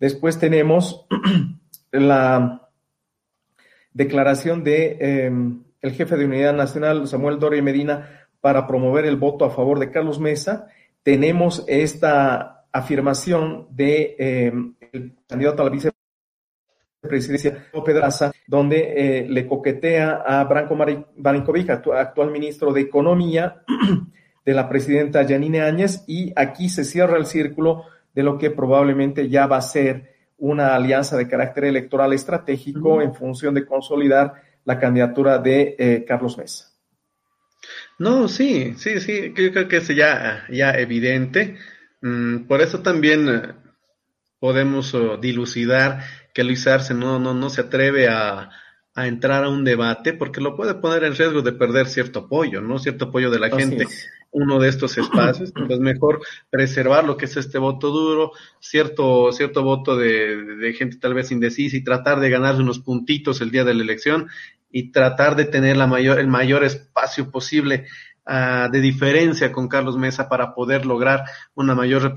Después tenemos <clears throat> la declaración de em, el jefe de Unidad Nacional, Samuel Doria Medina, para promover el voto a favor de Carlos Mesa. Tenemos esta afirmación de eh, el candidato a la vicepresidencia, Pedraza, donde eh, le coquetea a Branko Marinkovic, actual ministro de Economía, <clears throat> de la presidenta Janine Áñez, y aquí se cierra el círculo de lo que probablemente ya va a ser una alianza de carácter electoral estratégico en función de consolidar la candidatura de eh, Carlos Mesa. No, sí, sí, sí, creo que es ya, ya evidente. Mm, por eso también eh, podemos oh, dilucidar que Luis Arce no, no, no se atreve a, a, entrar a un debate porque lo puede poner en riesgo de perder cierto apoyo, ¿no? Cierto apoyo de la gente. Uno de estos espacios, <clears throat> pues mejor preservar lo que es este voto duro, cierto, cierto voto de, de gente tal vez indecisa y tratar de ganar unos puntitos el día de la elección y tratar de tener la mayor, el mayor espacio posible Ah, de diferencia con Carlos Mesa para poder lograr una mayor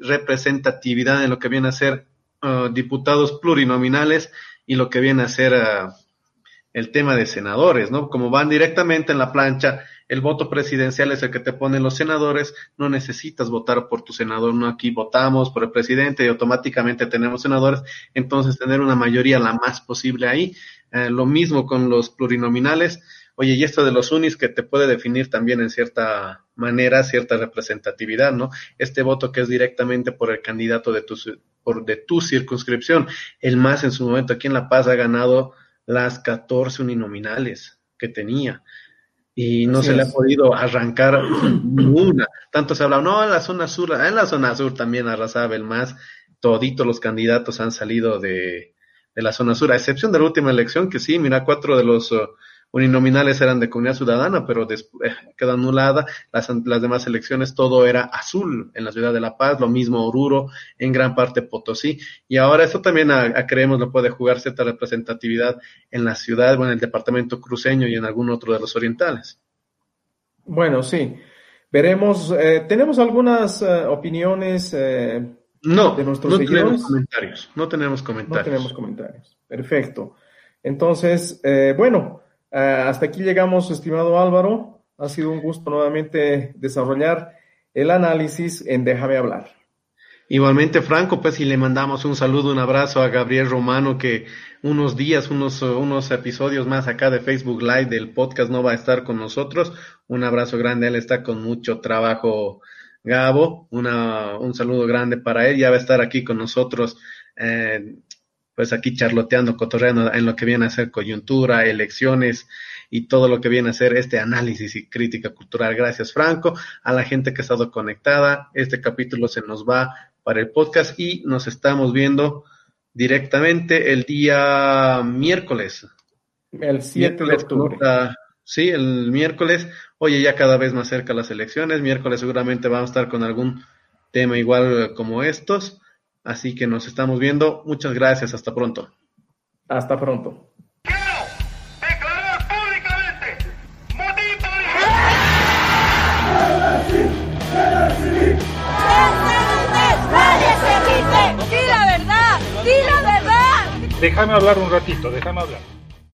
representatividad en lo que viene a ser ah, diputados plurinominales y lo que viene a ser ah, el tema de senadores, ¿no? Como van directamente en la plancha, el voto presidencial es el que te ponen los senadores, no necesitas votar por tu senador, no aquí votamos por el presidente y automáticamente tenemos senadores, entonces tener una mayoría la más posible ahí. Eh, lo mismo con los plurinominales, Oye, y esto de los unis que te puede definir también en cierta manera cierta representatividad, ¿no? Este voto que es directamente por el candidato de tu, por, de tu circunscripción. El MAS en su momento aquí en La Paz ha ganado las 14 uninominales que tenía y no se le ha podido arrancar <clears throat> ninguna. Tanto se habla, no, en la zona sur, en la zona sur también arrasaba el MAS, toditos los candidatos han salido de, de la zona sur, a excepción de la última elección, que sí, mira, cuatro de los uh, uninominales eran de comunidad ciudadana, pero después eh, quedó anulada. Las, las demás elecciones todo era azul en la ciudad de La Paz, lo mismo Oruro, en gran parte Potosí. Y ahora esto también a, a creemos lo puede jugar cierta representatividad en la ciudad, o en el departamento cruceño y en algún otro de los orientales. Bueno, sí. Veremos, eh, tenemos algunas eh, opiniones eh, No, de nuestros no seguidores. tenemos comentarios, no tenemos No comentarios. tenemos comentarios. Perfecto. Entonces, bueno, hasta aquí llegamos, estimado Álvaro. Ha sido un gusto nuevamente desarrollar el análisis en Déjame hablar. Igualmente, Franco, pues y le mandamos un saludo, un abrazo a Gabriel Romano, que unos días, unos, unos episodios más acá de Facebook Live del podcast no va a estar con nosotros. Un abrazo grande, él está con mucho trabajo, Gabo. Un saludo grande para él, ya va a estar aquí con nosotros, eh, pues aquí charloteando, cotorreando en lo que viene a ser coyuntura, elecciones y todo lo que viene a ser este análisis y crítica cultural. Gracias, Franco, a la gente que ha estado conectada. Este capítulo se nos va para el podcast y nos estamos viendo directamente el día miércoles. El 7 de Miércoles, octubre. sí, el miércoles. Oye, ya cada vez más cerca las elecciones. Miércoles seguramente vamos a estar con algún tema igual como estos. Así que nos estamos viendo. Muchas gracias. Hasta pronto. Hasta pronto. Quiero declarar públicamente motivo ¡Nadie se rinde! ¡Di la verdad! ¡Di la verdad! Déjame hablar un ratito, déjame hablar.